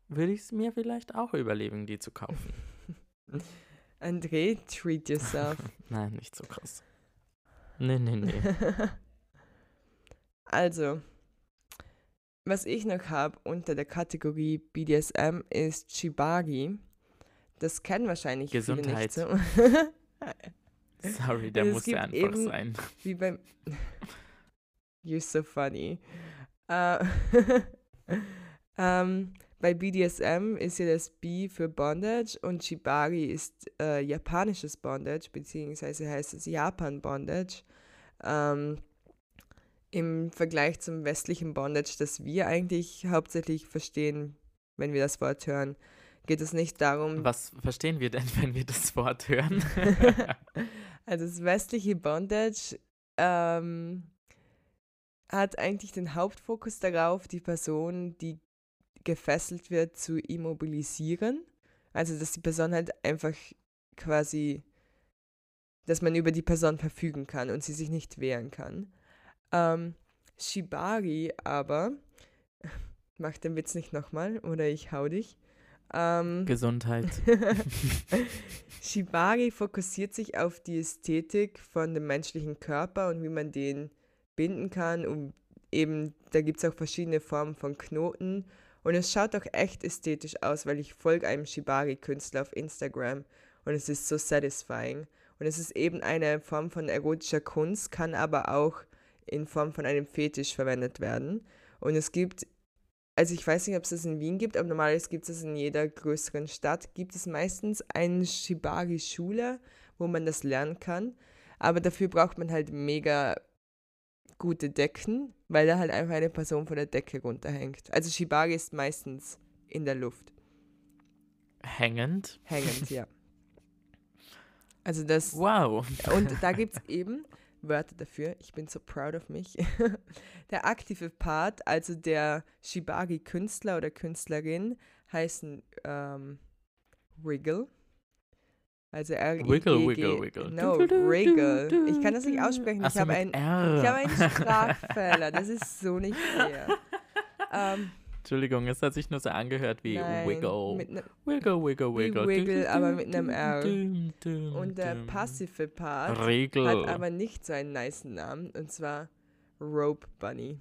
würde ich es mir vielleicht auch überlegen, die zu kaufen. *laughs* André, treat yourself. *laughs* Nein, nicht so krass. Nee, nee, nee. *laughs* also, was ich noch habe unter der Kategorie BDSM ist Shibari. Das kennen wahrscheinlich Gesundheit. viele nicht so. Sorry, der musste gibt einfach eben- sein. Wie beim. You're so funny. Äh, ähm, bei BDSM ist ja das B für Bondage und Shibari ist äh, japanisches Bondage, beziehungsweise heißt es Japan Bondage. Ähm, Im Vergleich zum westlichen Bondage, das wir eigentlich hauptsächlich verstehen, wenn wir das Wort hören, geht es nicht darum, Was verstehen wir denn, *laughs* wenn wir das Wort hören? *laughs* Also das westliche Bondage ähm, hat eigentlich den Hauptfokus darauf, die Person, die gefesselt wird, zu immobilisieren. Also, dass die Person halt einfach quasi, dass man über die Person verfügen kann und sie sich nicht wehren kann. Ähm, Shibari aber, *laughs* mach den Witz nicht nochmal oder ich hau dich. Ähm, Gesundheit. *laughs* Shibari fokussiert sich auf die Ästhetik von dem menschlichen Körper und wie man den binden kann. Und eben, da gibt es auch verschiedene Formen von Knoten. Und es schaut auch echt ästhetisch aus, weil ich folge einem Shibari-Künstler auf Instagram und es ist so satisfying. Und es ist eben eine Form von erotischer Kunst, kann aber auch in Form von einem Fetisch verwendet werden. Und es gibt also ich weiß nicht, ob es das in Wien gibt, aber normalerweise gibt es das in jeder größeren Stadt, gibt es meistens eine Shibari-Schule, wo man das lernen kann. Aber dafür braucht man halt mega gute Decken, weil da halt einfach eine Person von der Decke runterhängt. Also Shibari ist meistens in der Luft. Hängend? Hängend, *laughs* ja. Also das. Wow. Und da *laughs* gibt es eben Wörter dafür. Ich bin so proud of mich. *laughs* der aktive Part, also der Shibari-Künstler oder Künstlerin, heißen ähm, Wriggle. Also R Wiggle, wiggle, wiggle. No, Wriggle. Ich kann das nicht aussprechen. Ich habe ein, hab einen *laughs* Sprachfehler. Das ist so nicht fair. ähm, Entschuldigung, es hat sich nur so angehört wie Nein, Wiggle. Ne, wiggle, wiggle, wiggle. Wiggle, aber mit einem R. Und der passive Part Regel. hat aber nicht so einen nice Namen, und zwar Rope Bunny.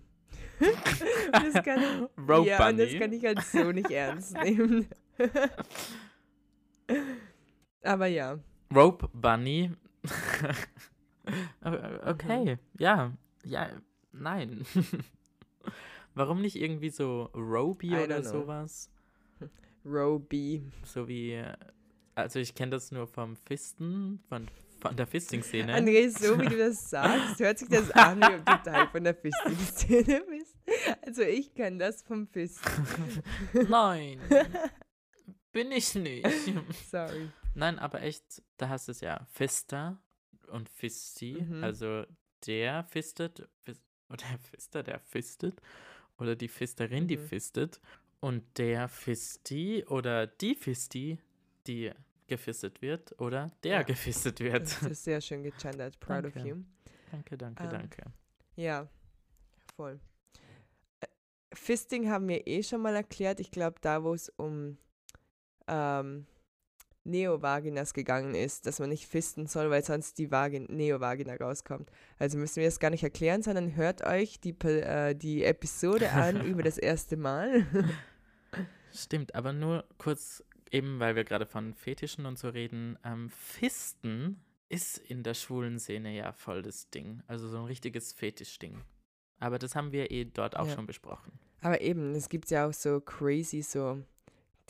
*laughs* das kann, Rope ja, Bunny? und das kann ich halt so nicht ernst nehmen. *laughs* aber ja. Rope Bunny. *laughs* okay, mhm. ja. Ja, nein. *laughs* Warum nicht irgendwie so Roby oder sowas? *laughs* Roby. So wie, also ich kenne das nur vom Fisten, von, von der Fisting-Szene. André, so wie du das sagst, hört sich das an, wie ob du Teil von der Fisting-Szene bist. Also ich kenne das vom Fisten. Nein, bin ich nicht. Sorry. Nein, aber echt, da hast du es ja Fister und Fisti, mhm. also der fistet, *laughs* oder der Fister, der fistet oder die Fisterin, mhm. die fistet und der Fisti oder die Fisti, die gefistet wird oder der ja. gefistet wird. Das ist sehr schön gegendert. *laughs* Proud danke. of you. Danke, danke, ähm, danke. Ja, voll. Äh, Fisting haben wir eh schon mal erklärt. Ich glaube, da, wo es um ähm, Neovaginas gegangen ist, dass man nicht fisten soll, weil sonst die Vagin Neovagina rauskommt. Also müssen wir das gar nicht erklären, sondern hört euch die, äh, die Episode an *laughs* über das erste Mal. *laughs* Stimmt, aber nur kurz, eben weil wir gerade von Fetischen und so reden, ähm, Fisten ist in der schwulen Szene ja voll das Ding. Also so ein richtiges Fetischding. Aber das haben wir eh dort auch ja. schon besprochen. Aber eben, es gibt ja auch so crazy, so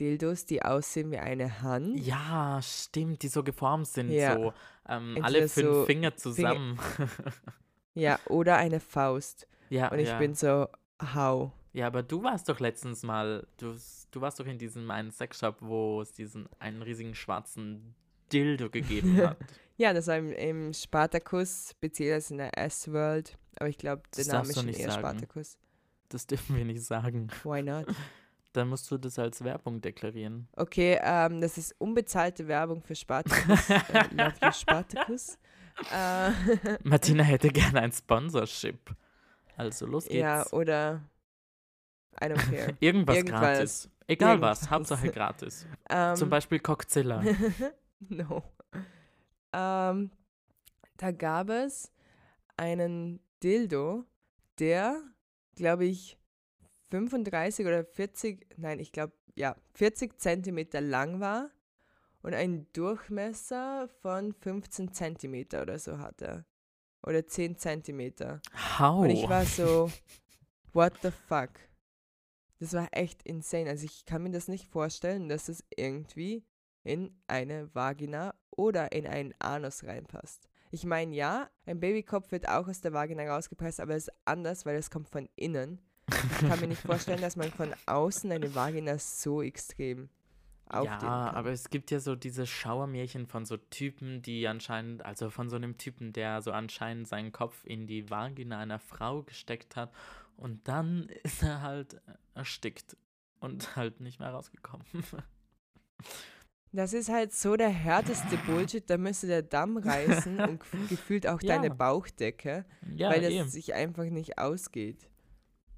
Dildos, die aussehen wie eine Hand. Ja, stimmt, die so geformt sind, ja. so ähm, alle fünf so Finger zusammen. Finger *laughs* ja, oder eine Faust. Ja, Und ich ja. bin so, how? Ja, aber du warst doch letztens mal, du, du warst doch in diesem einen Sexshop, wo es diesen einen riesigen schwarzen Dildo gegeben hat. *laughs* ja, das war im, im Spartacus, beziehungsweise in der S-World. Aber ich glaube, der Name ist schon eher sagen. Spartacus. Das dürfen wir nicht sagen. Why not? *laughs* Dann musst du das als Werbung deklarieren. Okay, ähm, das ist unbezahlte Werbung für Spartacus. *laughs* äh, love you, Spartacus. Äh, *laughs* Martina hätte gerne ein Sponsorship. Also los geht's. Ja, oder I don't care. *laughs* Irgendwas, Irgendwas gratis. Egal Irgendwas. was, Hauptsache gratis. Ähm, Zum Beispiel Cockzilla. no. Um, da gab es einen Dildo, der, glaube ich, 35 oder 40, nein, ich glaube, ja, 40 Zentimeter lang war und einen Durchmesser von 15 Zentimeter oder so hatte. Oder 10 Zentimeter. How? Und ich war so, what the fuck? Das war echt insane. Also ich kann mir das nicht vorstellen, dass es irgendwie in eine Vagina oder in einen Anus reinpasst. Ich meine, ja, ein Babykopf wird auch aus der Vagina rausgepresst, aber es ist anders, weil es kommt von innen. Ich kann mir nicht vorstellen, dass man von außen eine Vagina so extrem ja, aber es gibt ja so diese Schauermärchen von so Typen, die anscheinend, also von so einem Typen, der so anscheinend seinen Kopf in die Vagina einer Frau gesteckt hat und dann *laughs* ist er halt erstickt. und *laughs* halt nicht mehr rausgekommen. *laughs* Das ist halt so der härteste Bullshit. Da müsste der Damm reißen und gefühlt auch deine Ja. Bauchdecke, ja, weil das eh. sich einfach nicht ausgeht.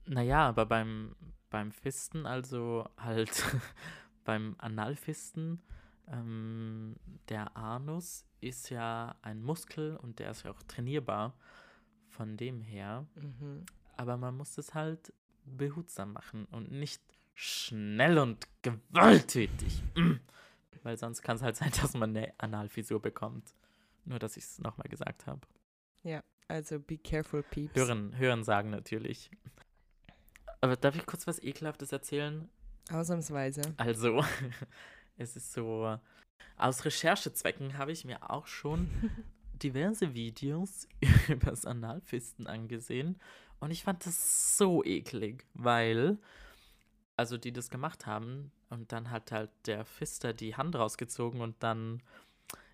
Naja, aber beim, beim Fisten, also halt *laughs* beim Analfisten, ähm, der Anus ist ja ein Muskel und der ist ja auch trainierbar. Von dem her. Mhm. Aber man muss es halt behutsam machen und nicht schnell und gewalttätig. *clears throat* Weil sonst kann es halt *laughs* sein, dass man eine Analfisur bekommt. Nur, dass ich es nochmal gesagt habe. Also be careful, peeps. Hören, hören sagen natürlich. Aber darf ich kurz was Ekelhaftes erzählen? Ausnahmsweise. Also, *laughs* es ist so, aus Recherchezwecken habe ich mir auch schon *laughs* diverse Videos *laughs* über das Analfisten angesehen und ich fand das so eklig, weil, also die das gemacht haben und dann hat halt der Fister die Hand rausgezogen und dann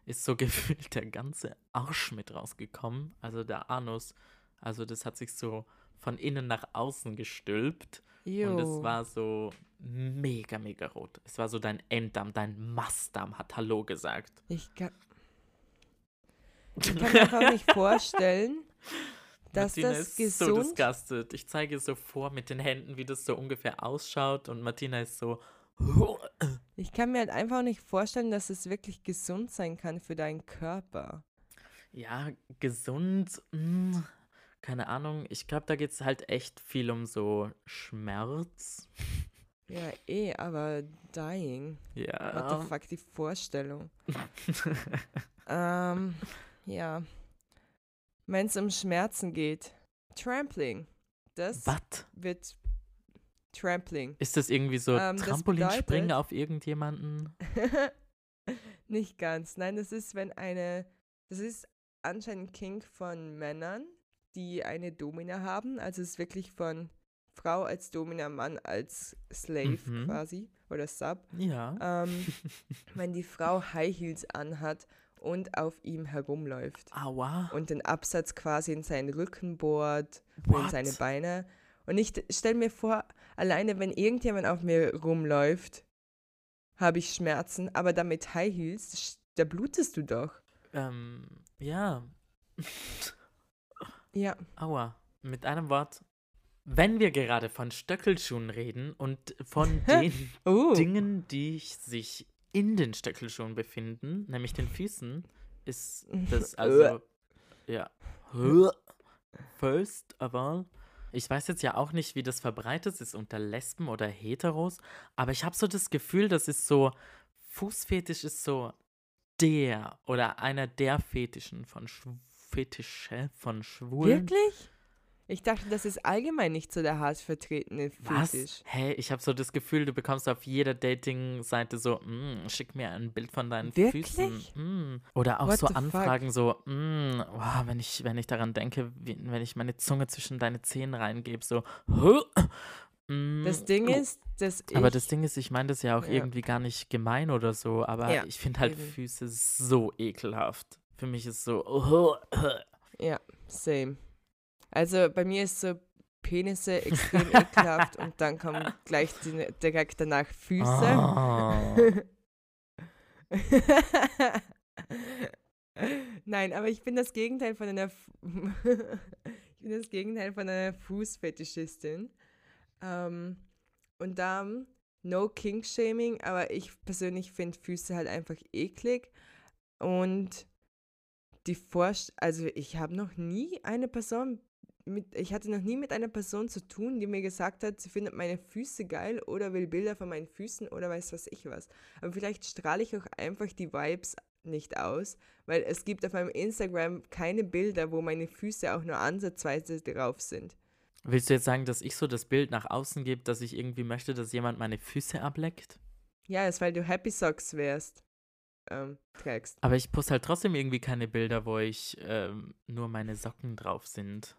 ist so gefühlt der ganze Arsch mit rausgekommen, also der Anus, also das hat sich so von innen nach außen gestülpt Jo. und es war so mega, mega rot. Es war so dein Enddarm, dein Mastdarm hat Hallo gesagt. Ich kann, *laughs* ich kann mir einfach nicht vorstellen, dass Martina das ist so gesund disgusted. Ich zeige es so vor mit den Händen, wie das so ungefähr ausschaut und Martina ist so. Ich kann mir halt einfach nicht vorstellen, dass es wirklich gesund sein kann für deinen Körper. Ja, gesund. mm, keine Ahnung. Ich glaube, da geht es halt echt viel um so Schmerz. Ja, eh, aber dying. What the Ja. fuck, die Vorstellung. *laughs* ähm, ja. Wenn es um Schmerzen geht. Trampling. Das Was? wird Trampling. Ist das irgendwie so Ähm, Trampolinspringen auf irgendjemanden? *laughs* Nicht ganz. Nein, das ist, wenn eine. Das ist anscheinend King von Männern, die eine Domina haben. Also es ist wirklich von Frau als Domina, Mann als Slave Mhm. quasi. Oder Sub. Ja. Ähm, *laughs* wenn die Frau High Heels anhat und auf ihm herumläuft. Aua. Und den Absatz quasi in seinen Rücken bohrt und in seine Beine. Und ich stelle mir vor, alleine wenn irgendjemand auf mir rumläuft, habe ich Schmerzen, aber damit High Heels, da blutest du doch. Ähm, ja. *laughs* Ja, Aua. Mit einem Wort. Wenn wir gerade von Stöckelschuhen reden und von *laughs* den oh, Dingen, die sich in den Stöckelschuhen befinden, nämlich den Füßen, ist das *laughs* also. ja. First of all. Ich weiß jetzt ja auch nicht, wie das verbreitet ist unter Lesben oder Heteros, aber ich habe so das Gefühl, das ist so. Fußfetisch ist so der oder einer der Fetischen von Schw Fetische von Schwulen. wirklich? Ich dachte, das ist allgemein nicht so der hart vertretene Was? Fetisch. Hä, ich habe so das Gefühl, du bekommst auf jeder Dating-Seite so, mm, schick mir ein Bild von deinen Wirklich? Füßen. Mm. Oder auch What so the fuck? Anfragen so, mm, wow, wenn ich, wenn ich daran denke, wie, wenn ich meine Zunge zwischen deine Zähne reingebe, so, mm, Das Ding oh. ist, dass ich. Aber das Ding ist, ich meine das ja auch Ja. irgendwie gar nicht gemein oder so, aber Ja, ich finde halt eben. Füße so ekelhaft. Für mich ist so, *laughs* Ja, same. Also bei mir ist so Penisse *laughs* extrem ekelhaft und dann kommen gleich die, direkt danach Füße. Ah. *laughs* Nein, aber ich bin das Gegenteil von einer Fu- ich bin das Gegenteil von einer Fußfetischistin. Ähm, und da no King Shaming, aber ich persönlich finde Füße halt einfach eklig und die Vorst also ich habe noch nie eine Person mit, ich hatte noch nie mit einer Person zu tun, die mir gesagt hat, sie findet meine Füße geil oder will Bilder von meinen Füßen oder weiß was ich was. Aber vielleicht strahle ich auch einfach die Vibes nicht aus, weil es gibt auf meinem Instagram keine Bilder, wo meine Füße auch nur ansatzweise drauf sind. Willst du jetzt sagen, dass ich so das Bild nach außen gebe, dass ich irgendwie möchte, dass jemand meine Füße ableckt? Ja, ist, weil du Happy Socks wärst, ähm, trägst. Aber ich poste halt trotzdem irgendwie keine Bilder, wo ich ähm, nur meine Socken drauf sind.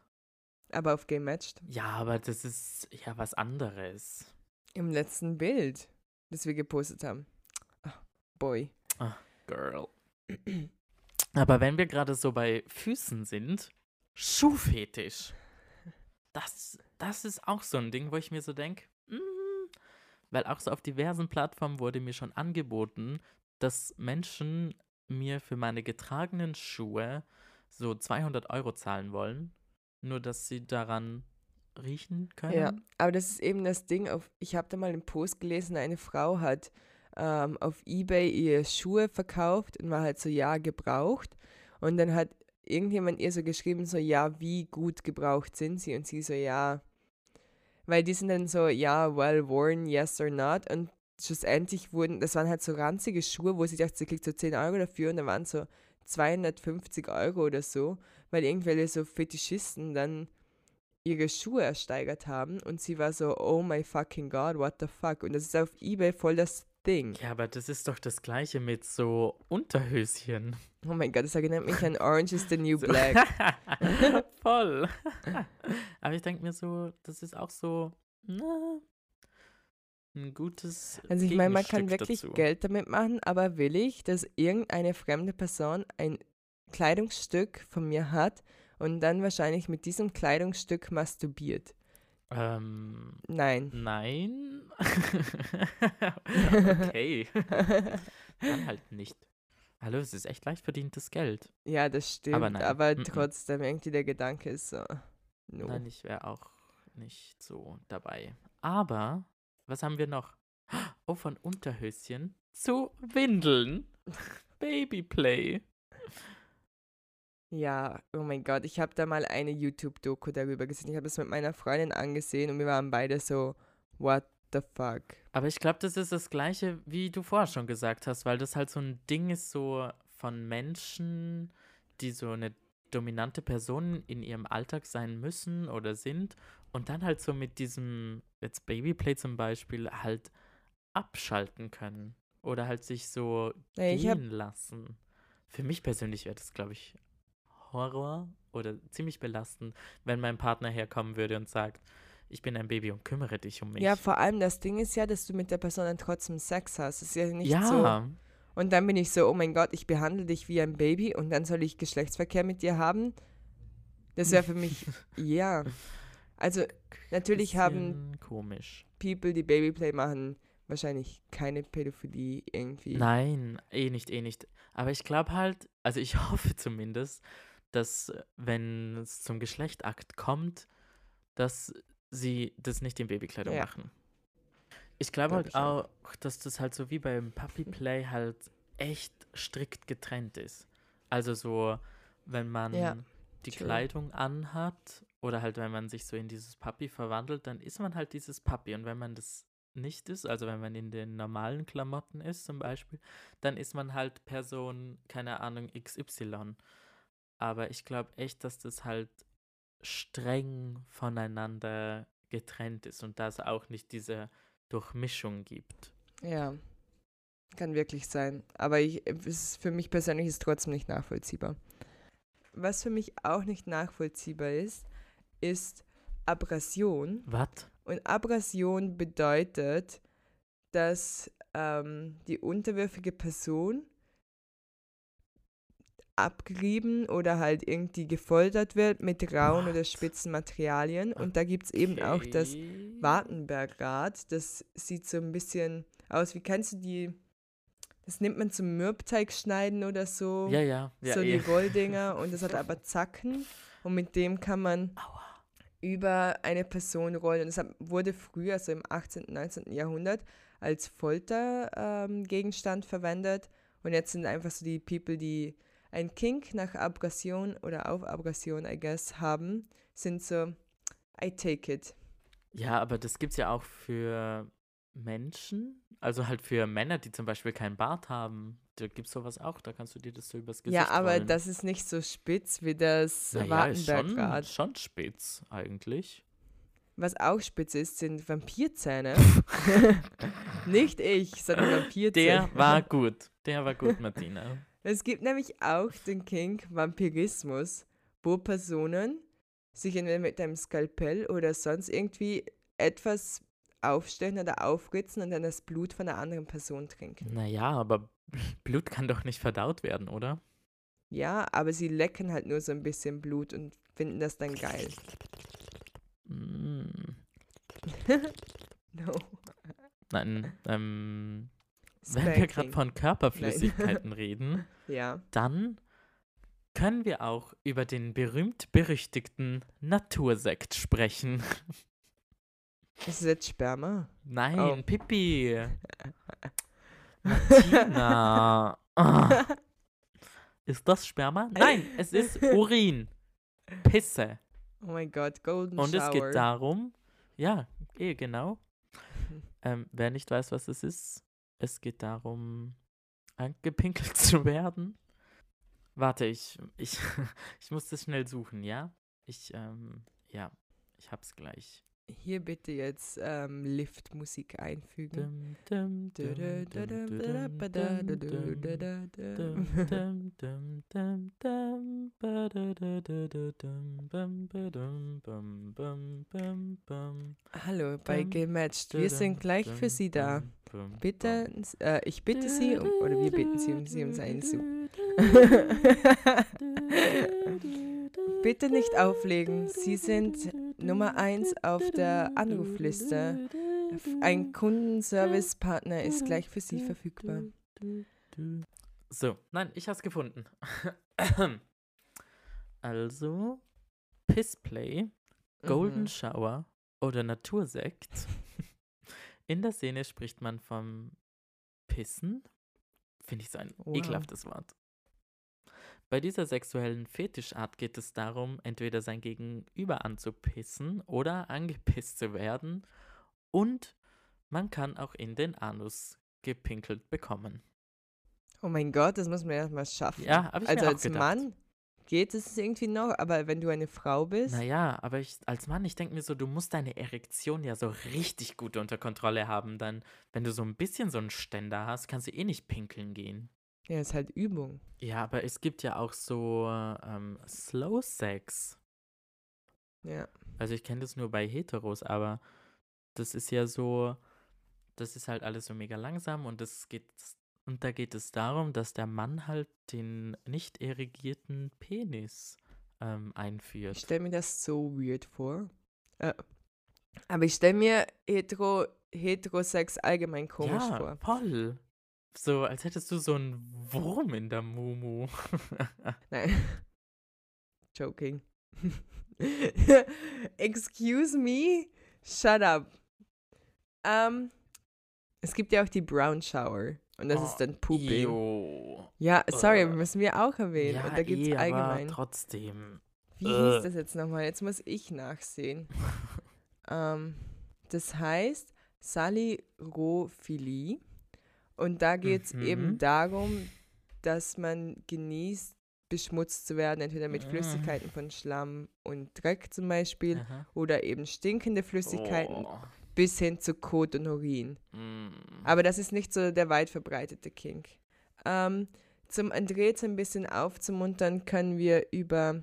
Aber auf Game Matched. Ja, aber das ist ja was anderes. Im letzten Bild, das wir gepostet haben. Ah, boy. Girl. Aber wenn wir gerade so bei Füßen sind, Schuhfetisch. Das, das ist auch so ein Ding, wo ich mir so denke, Weil auch so auf diversen Plattformen wurde mir schon angeboten, dass Menschen mir für meine getragenen Schuhe so 200 Euro zahlen wollen, nur dass sie daran riechen können. Ja, aber das ist eben das Ding. Auf, ich habe da mal einen Post gelesen, eine Frau hat ähm, auf Ebay ihre Schuhe verkauft und war halt so, ja, gebraucht. Und dann hat irgendjemand ihr so geschrieben, so, ja, wie gut gebraucht sind sie? Und sie so, ja, weil die sind dann so, ja, well worn, yes or not. Und schlussendlich wurden, das waren halt so ranzige Schuhe, wo sie dachte, sie kriegt so 10 Euro dafür und da waren so 250 Euro oder so, weil irgendwelche so Fetischisten dann ihre Schuhe ersteigert haben und sie war so, oh my fucking god, what the fuck. Und das ist auf Ebay voll das Ding. Ja, aber das ist doch das gleiche mit so Unterhöschen. Oh mein Gott, das erinnert mich an Orange is the New *laughs* So- Black. *laughs* Voll. *laughs* aber ich denke mir so, das ist auch so, na, ein gutes. Also ich meine, man kann wirklich dazu. Geld damit machen, aber will ich, dass irgendeine fremde Person ein Kleidungsstück von mir hat und dann wahrscheinlich mit diesem Kleidungsstück masturbiert? Ähm, Nein. nein. *laughs* *laughs* okay. Dann halt nicht. Hallo, es ist echt leicht verdientes Geld. Ja, das stimmt, Aber aber, nein. Mm-mm. trotzdem irgendwie der Gedanke ist so, no. Nein, ich wäre auch nicht so dabei. Aber, was haben wir noch? Oh, von Unterhöschen zu Windeln. Babyplay. Ja, oh mein Gott, ich habe da mal eine YouTube-Doku darüber gesehen. Ich habe das mit meiner Freundin angesehen und wir waren beide so, what the fuck? Aber ich glaube, das ist das Gleiche, wie du vorher schon gesagt hast, weil das halt so ein Ding ist, so von Menschen, die so eine dominante Person in ihrem Alltag sein müssen oder sind und dann halt so mit diesem, jetzt Babyplay zum Beispiel, halt abschalten können oder halt sich so Ja, gehen lassen. Für mich persönlich wäre das, glaube ich, Horror oder ziemlich belastend, wenn mein Partner herkommen würde und sagt, ich bin ein Baby und kümmere dich um mich. Ja, vor allem das Ding ist ja, dass du mit der Person dann trotzdem Sex hast. Es ist ja nicht ja. so. Und dann bin ich so, oh mein Gott, ich behandle dich wie ein Baby und dann soll ich Geschlechtsverkehr mit dir haben. Das wäre für mich, *laughs* ja. Also natürlich haben komisch. People, die Babyplay machen, wahrscheinlich keine Pädophilie irgendwie. Nein, eh nicht, eh nicht. Aber ich glaube halt, also ich *laughs* hoffe zumindest, dass wenn es zum Geschlechtakt kommt, dass sie das nicht in Babykleidung Ja. machen. Ich glaube Glaub halt ich auch. auch, dass das halt so wie beim Puppy Play halt echt strikt getrennt ist. Also so, wenn man Ja, die true. Kleidung anhat oder halt wenn man sich so in dieses Puppy verwandelt, dann ist man halt dieses Puppy. Und wenn man das nicht ist, also wenn man in den normalen Klamotten ist zum Beispiel, dann ist man halt Person, keine Ahnung, XY. Aber ich glaube echt, dass das halt streng voneinander getrennt ist und dass auch nicht diese Durchmischung gibt. Ja, kann wirklich sein. Aber ich, es für mich persönlich ist es trotzdem nicht nachvollziehbar. Was für mich auch nicht nachvollziehbar ist, ist Abrasion. Was? Und Abrasion bedeutet, dass ähm, die unterwürfige Person abgerieben oder halt irgendwie gefoltert wird mit rauen oder What? spitzen Materialien. Und da gibt es eben auch das Okay. Wartenbergrad. Das sieht so ein bisschen aus, wie kennst du die, das nimmt man zum Mürbteig schneiden oder so. Ja, ja, ja. so eh. die Rolldinger *laughs* und das hat aber Zacken und mit dem kann man Aua. Über eine Person rollen. Und das wurde früher, so im 18., 19. Jahrhundert, als Foltergegenstand ähm, verwendet. Und jetzt sind einfach so die People, die ein Kink nach Abrasion oder auf Abrasion, I guess, haben, sind so, I take it. Ja, aber das gibt's ja auch für Menschen, also halt für Männer, die zum Beispiel keinen Bart haben. Da gibt's sowas auch, da kannst du dir das so übers Gesicht ja, aber rollen. das ist nicht so spitz wie das naja, ist schon, Wartenbergrad. schon spitz eigentlich. Was auch spitz ist, sind Vampirzähne. *laughs* *laughs* nicht ich, sondern Vampirzähne. Der war *laughs* gut. Der war gut, Martina. Es gibt nämlich auch den Kink Vampirismus, wo Personen sich entweder mit einem Skalpell oder sonst irgendwie etwas aufstellen oder aufritzen und dann das Blut von einer anderen Person trinken. Naja, aber *laughs* Blut kann doch nicht verdaut werden, oder? Ja, aber sie lecken halt nur so ein bisschen Blut und finden das dann geil. Mm. *laughs* No. nein, ähm, wenn wir gerade Spanking. von Körperflüssigkeiten *laughs* reden, Ja. dann können wir auch über den berühmt-berüchtigten Natursekt sprechen. Ist es jetzt Sperma? Nein, Oh. Pipi. Martina. Ah. Ist das Sperma? Nein, es ist Urin. Pisse. Oh mein Gott, Golden Und Shower. es geht darum, ja, eh, genau. *laughs* Ähm, wer nicht weiß, was es ist, es geht darum, angepinkelt zu werden. Warte, ich, ich, *laughs* ich muss das schnell suchen, ja? Ich, ähm, ja, ich hab's gleich hier bitte jetzt ähm, Liftmusik einfügen. Hallo bei Gematched, wir sind gleich für Sie da. Bitte, äh, ich bitte Sie, um, oder wir bitten Sie, um Sie um sein einzu. Bitte nicht auflegen. Sie sind Nummer 1 auf der Anrufliste. Ein Kundenservicepartner ist gleich für Sie verfügbar. So, nein, ich hab's gefunden. *coughs* Also, Pissplay, Golden Mhm. Shower oder Natursekt. In der Szene spricht man vom Pissen. Finde ich so ein Wow. ekelhaftes Wort. Bei dieser sexuellen Fetischart geht es darum, entweder sein Gegenüber anzupissen oder angepisst zu werden. Und man kann auch in den Anus gepinkelt bekommen. Oh mein Gott, das muss man erstmal schaffen. Ja, habe ich also mir auch als gedacht. Mann geht es irgendwie noch, aber wenn du eine Frau bist, Naja, aber ich, als Mann, ich denke mir so, du musst deine Erektion ja so richtig gut unter Kontrolle haben. Dann, wenn du so ein bisschen so einen Ständer hast, kannst du eh nicht pinkeln gehen. Ja, ist halt Übung. Ja, aber es gibt ja auch so ähm, Slow Sex. Ja. Also ich kenne das nur bei Heteros, aber das ist ja so, das ist halt alles so mega langsam und das geht und da geht es darum, dass der Mann halt den nicht erigierten Penis ähm, Ich einführt. stelle mir das so weird vor. Äh, aber ich stelle mir hetero, Heterosex allgemein komisch ja, vor. voll. So, als hättest du so einen Wurm in der Mumu. *laughs* Nein. *laughs* Joking. *laughs* Excuse me? Shut up. Ähm, es gibt ja auch die Brown Shower. Und das Oh, ist dann Pooping. Jo. Ja, sorry, Äh, müssen wir auch erwähnen. Ja, Und da gibt es eh, aber allgemein. trotzdem. Wie Äh. hieß das jetzt nochmal? Jetzt muss ich nachsehen. ähm, das heißt Salirophilie. Und da geht es Mhm. eben darum, dass man genießt, beschmutzt zu werden, entweder mit Ah. Flüssigkeiten von Schlamm und Dreck zum Beispiel Aha. oder eben stinkende Flüssigkeiten Oh. bis hin zu Kot und Urin. Mm. Aber das ist nicht so der weit verbreitete Kink. Ähm, zum Andres ein bisschen aufzumuntern, können wir über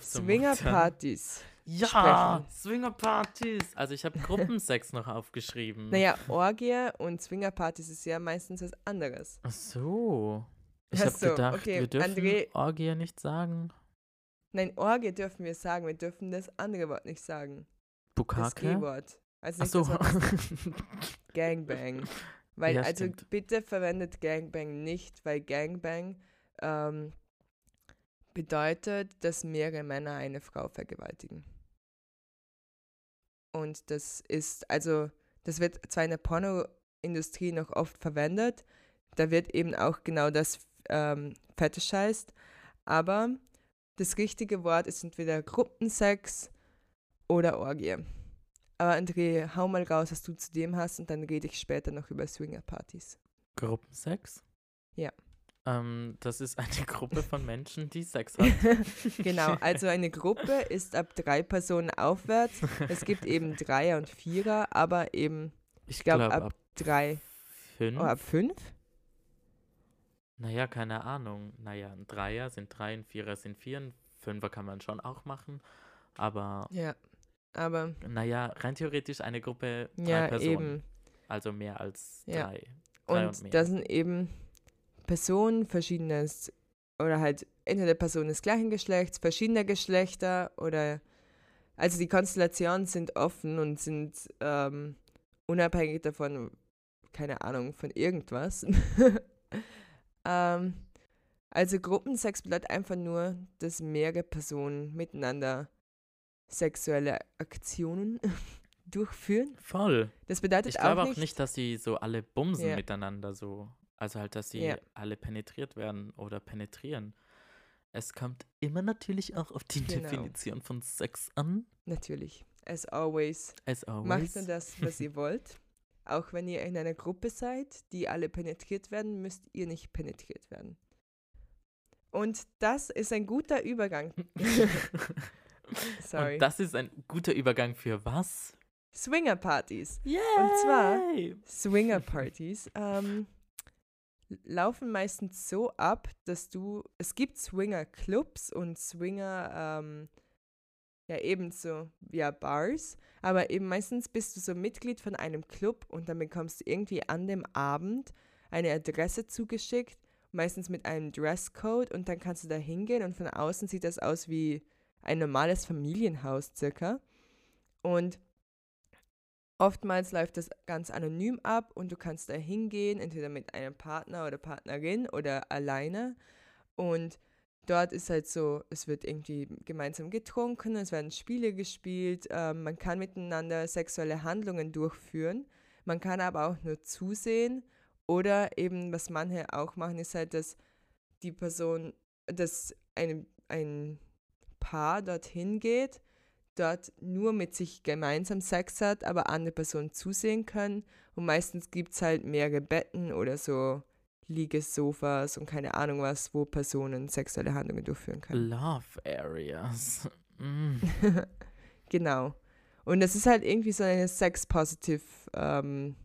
Swingerpartys Ja, sprechen. Swingerpartys. Also ich habe Gruppensex *laughs* noch aufgeschrieben. Naja, Orgie und Swingerpartys ist ja meistens was anderes. Ach so. Ich habe so, gedacht, okay, wir dürfen André- Orgie nicht sagen. Nein, Orgie dürfen wir sagen, wir dürfen das andere Wort nicht sagen. Das Bukake? G-Wort. Also Ach nicht so. das Wort *laughs* Gangbang. Weil, Ja, also stimmt. bitte verwendet Gangbang nicht, weil Gangbang ähm, bedeutet, dass mehrere Männer eine Frau vergewaltigen. Und das ist, also, das wird zwar in der Pornoindustrie noch oft verwendet, da wird eben auch genau das ähm, fetischized, aber das richtige Wort ist entweder Gruppensex oder Orgie. Aber André, hau mal raus, was du zu dem hast und dann rede ich später noch über Swingerpartys. Gruppensex? Ja. Ähm, das ist eine *laughs* Gruppe von Menschen, die Sex hat. *laughs* genau, *laughs* also eine Gruppe ist ab drei Personen aufwärts. Es gibt eben Dreier und Vierer, aber eben, Ich glaub, glaube ab ab drei, fünf. oh, ab fünf? Naja, keine Ahnung. Naja, ein Dreier sind drei, ein Vierer sind vier, ein Fünfer kann man schon auch machen. Aber Ja, aber naja, rein theoretisch eine Gruppe drei ja, Personen. eben. Also mehr als Ja. drei. Drei und Und mehr. da sind eben Personen verschiedenes oder halt entweder Personen des gleichen Geschlechts, verschiedener Geschlechter oder also die Konstellationen sind offen und sind ähm, unabhängig davon, keine Ahnung, von irgendwas. *laughs* ähm, also Gruppensex bedeutet einfach nur, dass mehrere Personen miteinander sexuelle Aktionen *laughs* durchführen. Voll. Das bedeutet Ich glaube auch auch nicht, nicht, dass sie so alle bumsen Ja. miteinander so. Also halt, dass sie Ja. alle penetriert werden oder penetrieren. Es kommt immer natürlich auch auf die Genau. Definition von Sex an. natürlich, as always, As macht always. nur das, was ihr *laughs* wollt. Auch wenn ihr in einer Gruppe seid, die alle penetriert werden, müsst ihr nicht penetriert werden. Und das ist ein guter Übergang. *laughs* Sorry. Und das ist ein guter Übergang für was? Swinger-Partys. Yeah. zwar- Swinger-Partys ähm, laufen meistens so ab, dass du, es gibt Swinger-Clubs und Swinger, ähm, ja ebenso, ja Bars, aber eben meistens bist du so Mitglied von einem Club und dann bekommst du irgendwie an dem Abend eine Adresse zugeschickt, meistens mit einem Dresscode und dann kannst du da hingehen und von außen sieht das aus wie ein normales Familienhaus circa. Und oftmals läuft das ganz anonym ab und du kannst da hingehen, entweder mit einem Partner oder Partnerin oder alleine. Und dort ist halt so, es wird irgendwie gemeinsam getrunken, es werden Spiele gespielt, ähm, man kann miteinander sexuelle Handlungen durchführen. Man kann aber auch nur zusehen oder eben, was manche auch machen, ist halt, dass die Person, dass ein, ein Paar dorthin geht, dort nur mit sich gemeinsam Sex hat, aber andere Personen zusehen können. Und meistens gibt es halt mehrere Betten oder so Liegesofas und keine Ahnung was, wo Personen sexuelle Handlungen durchführen können. Love Areas. *laughs* Mm. *laughs* genau. Und das ist halt irgendwie so eine Sex-Positive ähm,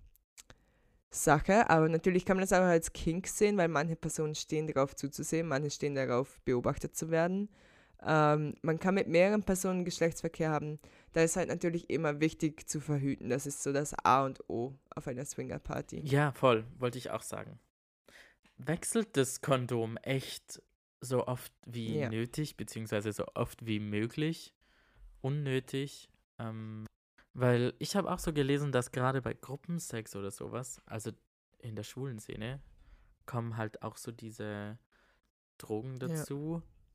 Sache, aber natürlich kann man das auch als Kink sehen, weil manche Personen stehen darauf zuzusehen, manche stehen darauf beobachtet zu werden. Ähm, man kann mit mehreren Personen Geschlechtsverkehr haben. Da ist halt natürlich immer wichtig zu verhüten. Das ist so das A und O auf einer Swinger-Party. Ja, voll, wollte ich auch sagen. Wechselt das Kondom echt so oft wie Ja. nötig, beziehungsweise so oft wie möglich? Unnötig? Ähm, weil ich habe auch so gelesen, dass gerade bei Gruppensex oder sowas, also in der schwulen Szene, kommen halt auch so diese Drogen Ja.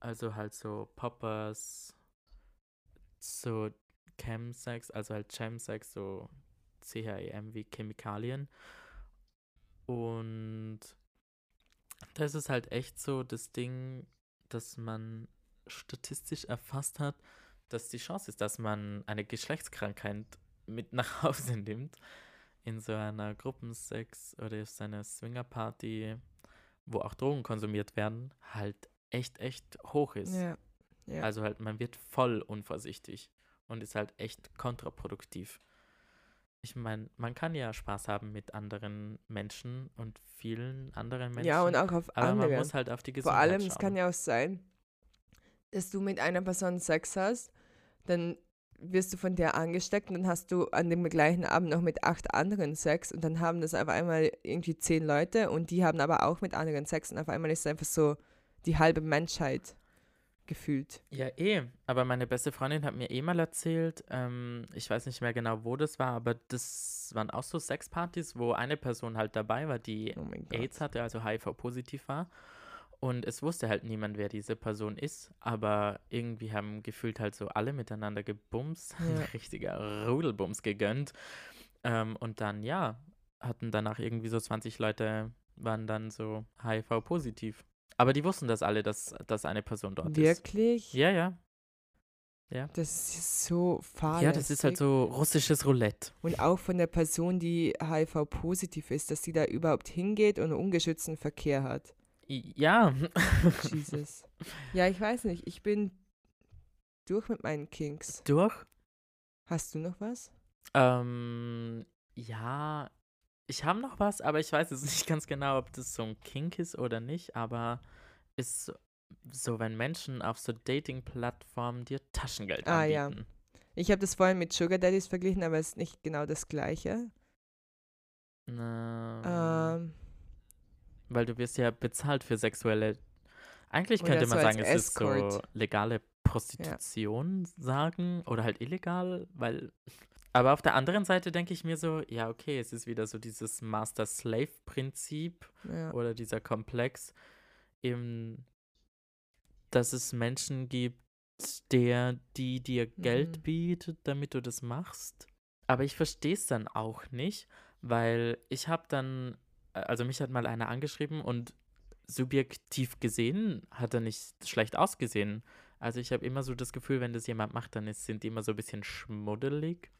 Also halt so Poppers, so Chemsex, also halt Chemsex, so CHEM wie Chemikalien. Und das ist halt echt so das Ding, dass man statistisch erfasst hat, dass die Chance ist, dass man eine Geschlechtskrankheit mit nach Hause *laughs* nimmt in so einer Gruppensex oder auf seiner Swingerparty, wo auch Drogen konsumiert werden, halt echt, echt hoch ist. Ja. ja. Also halt, man wird voll unvorsichtig und ist halt echt kontraproduktiv. Ich meine, man kann ja Spaß haben mit anderen Menschen und vielen anderen Menschen. ja, und auch auf aber andere. man muss halt auf die Vor Gesundheit allem, es schauen. kann ja auch sein, dass du mit einer Person Sex hast, dann wirst du von der angesteckt und dann hast du an dem gleichen Abend noch mit acht anderen Sex und dann haben das auf einmal irgendwie zehn Leute und die haben aber auch mit anderen Sex und auf einmal ist es einfach so die halbe Menschheit gefühlt. Ja, eh. Aber meine beste Freundin hat mir eh mal erzählt, ähm, ich weiß nicht mehr genau, wo das war, aber das waren auch so Sexpartys, wo eine Person halt dabei war, die Oh. AIDS hatte, also HIV-positiv war. Und es wusste halt niemand, wer diese Person ist, aber irgendwie haben gefühlt halt so alle miteinander gebumst, *laughs* Ja. richtiger Rudelbums gegönnt. Ähm, und dann, ja, hatten danach irgendwie so 20 Leute, waren dann so HIV-positiv. Aber die wussten das alle, dass, dass eine Person dort ist. Wirklich? Ja, ja. Das ist so fahrlässig. Ja, das ist halt so russisches Roulette. Und auch von der Person, die HIV-positiv ist, dass sie da überhaupt hingeht und ungeschützten Verkehr hat. Ja. *laughs* Jesus. Ja, ich weiß nicht. Ich bin durch mit meinen Kinks. Durch? Hast du noch was? Ähm, ja, ich habe noch was, aber ich weiß jetzt *laughs* nicht ganz genau, ob das so ein Kink ist oder nicht, aber ist so- wenn Menschen auf so Dating-Plattformen dir Taschengeld Ah, ja. anbieten. Ich habe das vorhin mit Sugar Daddies verglichen, aber es ist nicht genau das gleiche. Ähm, Ähm, weil du wirst ja bezahlt für sexuelle. Eigentlich könnte man so sagen, es ist so legale Prostitution sagen oder halt illegal, weil Aber auf der anderen Seite denke ich mir so, ja, okay, es ist wieder so dieses Master-Slave-Prinzip Ja. oder dieser Komplex, eben, dass es Menschen gibt, der, die dir Geld Mhm. bietet, damit du das machst. Aber ich verstehe es dann auch nicht, weil ich habe dann, äh, also mich hat mal einer angeschrieben und subjektiv gesehen hat er nicht schlecht ausgesehen. Also ich habe immer so das Gefühl, wenn das jemand macht, dann ist, sind die immer so ein bisschen schmuddelig.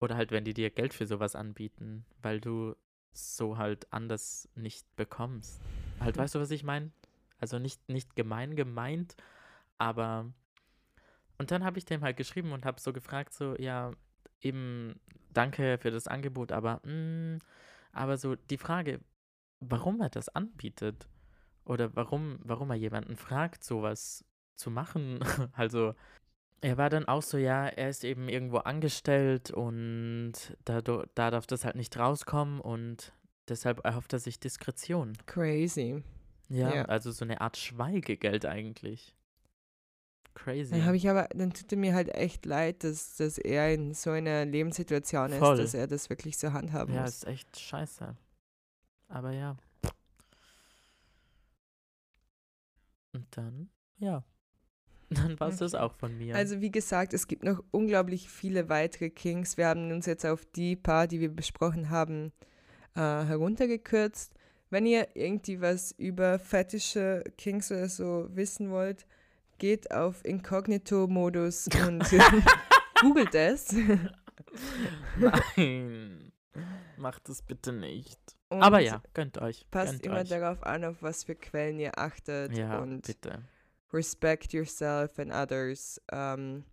Oder halt, wenn die dir Geld für sowas anbieten, weil du so halt anders nicht bekommst. Halt, weißt du, was ich meine? Also nicht, nicht gemein gemeint, aber. Und dann habe ich dem halt geschrieben und habe so gefragt, so, ja, eben, danke für das Angebot, aber, mm, aber so die Frage, warum er das anbietet oder warum, warum er jemanden fragt, sowas zu machen. *laughs* Also, er war dann auch so, ja, er ist eben irgendwo angestellt und da, da darf das halt nicht rauskommen und deshalb erhofft er sich Diskretion. Crazy. Ja, Ja. also so eine Art Schweigegeld eigentlich. Crazy. Dann habe ich aber, dann tut er mir halt echt leid, dass, dass er in so einer Lebenssituation Voll. ist, dass er das wirklich so handhaben ja, muss. ist echt scheiße. Aber ja. Und dann, ja. *laughs* Dann war es das auch von mir. Also wie gesagt, es gibt noch unglaublich viele weitere Kings. Wir haben uns jetzt auf die paar, die wir besprochen haben, äh, heruntergekürzt. Wenn ihr irgendwie was über fetische Kings oder so wissen wollt, geht auf Inkognito-Modus und *laughs* googelt es. Nein. Macht es bitte nicht. Und Aber ja, gönnt euch. Passt gönnt immer euch. darauf an, auf was für Quellen ihr achtet Ja, und bitte. Respect yourself and others. Um,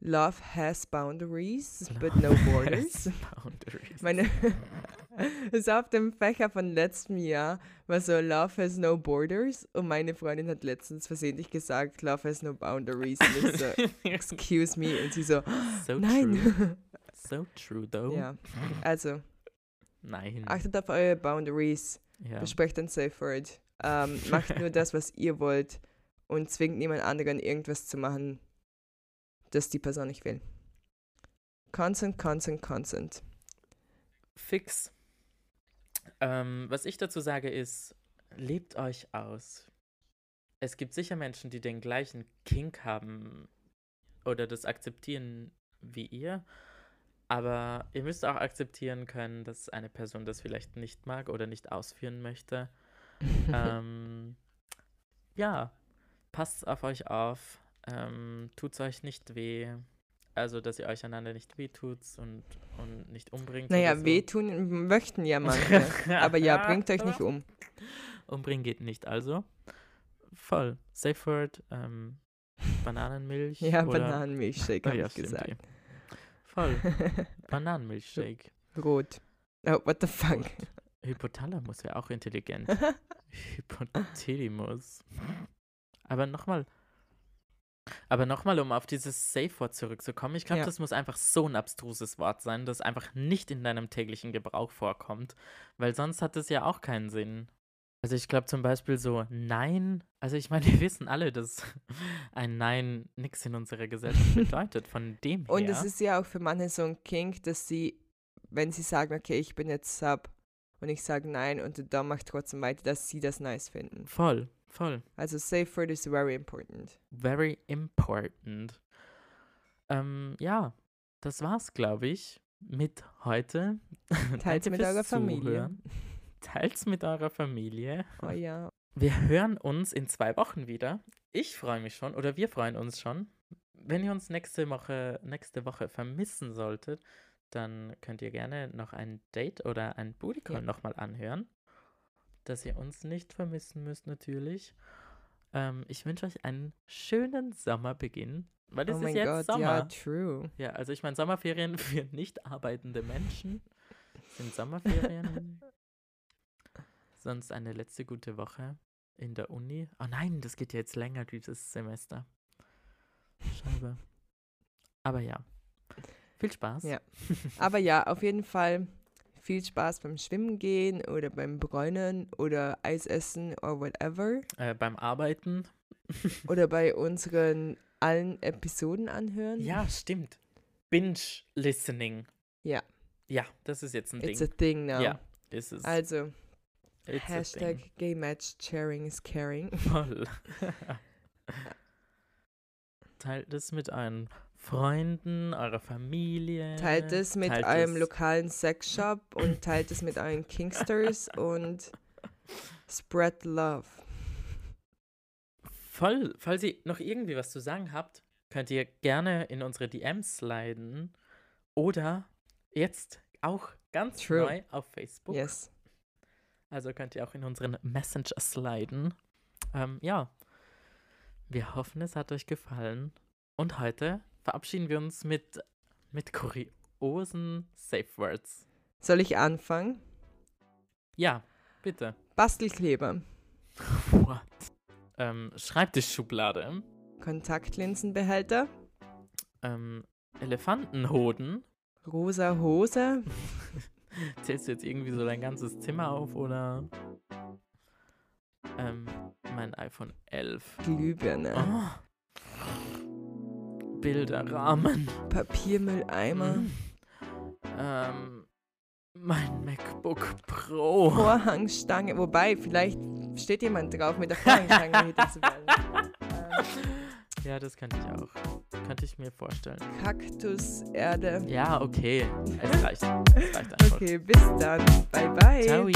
love has boundaries, but no *laughs* borders. Boundaries. Meine, *laughs* es auf dem Fächer von letztem Jahr war so Love has no borders und meine Freundin hat letztens versehentlich gesagt Love has no boundaries und ich so *laughs* excuse me und sie so so true. nein. So true, though. ja, also Nein. achtet auf eure Boundaries, ja. besprecht ein Safe Word, ähm, macht nur das, was ihr wollt und zwingt niemand anderen irgendwas zu machen, das die Person nicht will. Consent, consent, consent. Fix. Ähm, was ich dazu sage ist, lebt euch aus. Es gibt sicher Menschen, die den gleichen Kink haben oder das akzeptieren wie ihr. Aber ihr müsst auch akzeptieren können, dass eine Person das vielleicht nicht mag oder nicht ausführen möchte. *laughs* ähm, ja, passt auf euch auf. Ähm, tut's euch nicht weh. Also, dass ihr euch einander nicht wehtut und, und nicht umbringt. Naja, so. wehtun möchten ja *laughs* manche. Aber ja, bringt euch nicht um. Umbringen geht nicht, also. Voll. Safe Word, ähm, Bananenmilch. Ja, oder, Bananenmilchshake, Oh *laughs* habe ja, ich gesagt. Voll. *laughs* Bananenmilchshake. Rot. Oh, what the fuck? Hypothalamus wäre auch intelligent. Hypothalamus. Aber nochmal. Aber nochmal, um auf dieses Safe-Wort zurückzukommen, ich glaube, Ja. das muss einfach so ein abstruses Wort sein, das einfach nicht in deinem täglichen Gebrauch vorkommt, weil sonst hat es ja auch keinen Sinn. Also ich glaube zum Beispiel so Nein, also ich meine, *laughs* wir wissen alle, dass ein Nein nichts in unserer Gesellschaft *laughs* bedeutet, von dem her. Und es ist ja auch für manche so ein Kink, dass sie, wenn sie sagen, okay, ich bin jetzt Sub und ich sage nein und der Dom macht trotzdem weiter, dass sie das nice finden. voll, voll. Also safe word is very important. Very important. Ähm, ja, das war's, glaube ich, mit heute. Teils Danke mit eurer Familie. Teils mit eurer Familie. Oh ja. Wir hören uns in zwei Wochen wieder. Ich freue mich schon, oder wir freuen uns schon. Wenn ihr uns nächste Woche, nächste Woche vermissen solltet, dann könnt ihr gerne noch ein Date oder ein Booty Call Ja. nochmal anhören. Dass ihr uns nicht vermissen müsst, natürlich. Ähm, ich wünsche euch einen schönen Sommerbeginn, weil es oh ist jetzt Gott, Sommer. ja, true. Ja, also ich meine, Sommerferien *laughs* für nicht arbeitende Menschen sind Sommerferien. *laughs* Sonst eine letzte gute Woche in der Uni. Oh nein, das geht ja jetzt länger, dieses Semester. Scheibe. Aber ja. Viel Spaß. Ja. *laughs* Aber ja, auf jeden Fall viel Spaß beim Schwimmen gehen oder beim Bräunen oder Eis essen oder whatever. Äh, beim Arbeiten. *laughs* Oder bei unseren allen Episoden anhören. Ja, stimmt. Binge-Listening. Ja. Ja, das ist jetzt ein It's Ding. a thing now. Ja, ist es. Also, It's Hashtag. Gay Match Sharing is Caring. Voll. *laughs* Teilt es mit euren Freunden, eurer Familie. Teilt es mit teilt eurem es- lokalen Sexshop und teilt es mit euren Kingsters und spread love. Voll. Falls ihr noch irgendwie was zu sagen habt, könnt ihr gerne in unsere DMs sliden. Oder jetzt auch ganz True. neu auf Facebook. Yes. Also könnt ihr auch in unseren Messenger sliden. Ähm, ja. Wir hoffen, es hat euch gefallen. Und heute verabschieden wir uns mit, mit kuriosen Safe Words. Soll ich anfangen? Ja, bitte. Bastelkleber, What? Ähm, Schreibtischschublade. Kontaktlinsenbehälter, Ähm, Elefantenhoden. rosa Hose, *laughs* Zählst du jetzt irgendwie so dein ganzes Zimmer auf oder? Ähm, mein iPhone 11. Glühbirne, Oh. Bilderrahmen. Papiermülleimer, Mhm. Ähm, mein MacBook Pro. Vorhangstange. Wobei, vielleicht steht jemand drauf, mit der Vorhangstange *laughs* gehittet zu werden. *laughs* Ja, das könnte ich auch. Könnte ich mir vorstellen. Kaktuserde. Ja, okay. Es reicht. Es reicht einfach. Okay, bis dann. Bye bye. Ciao.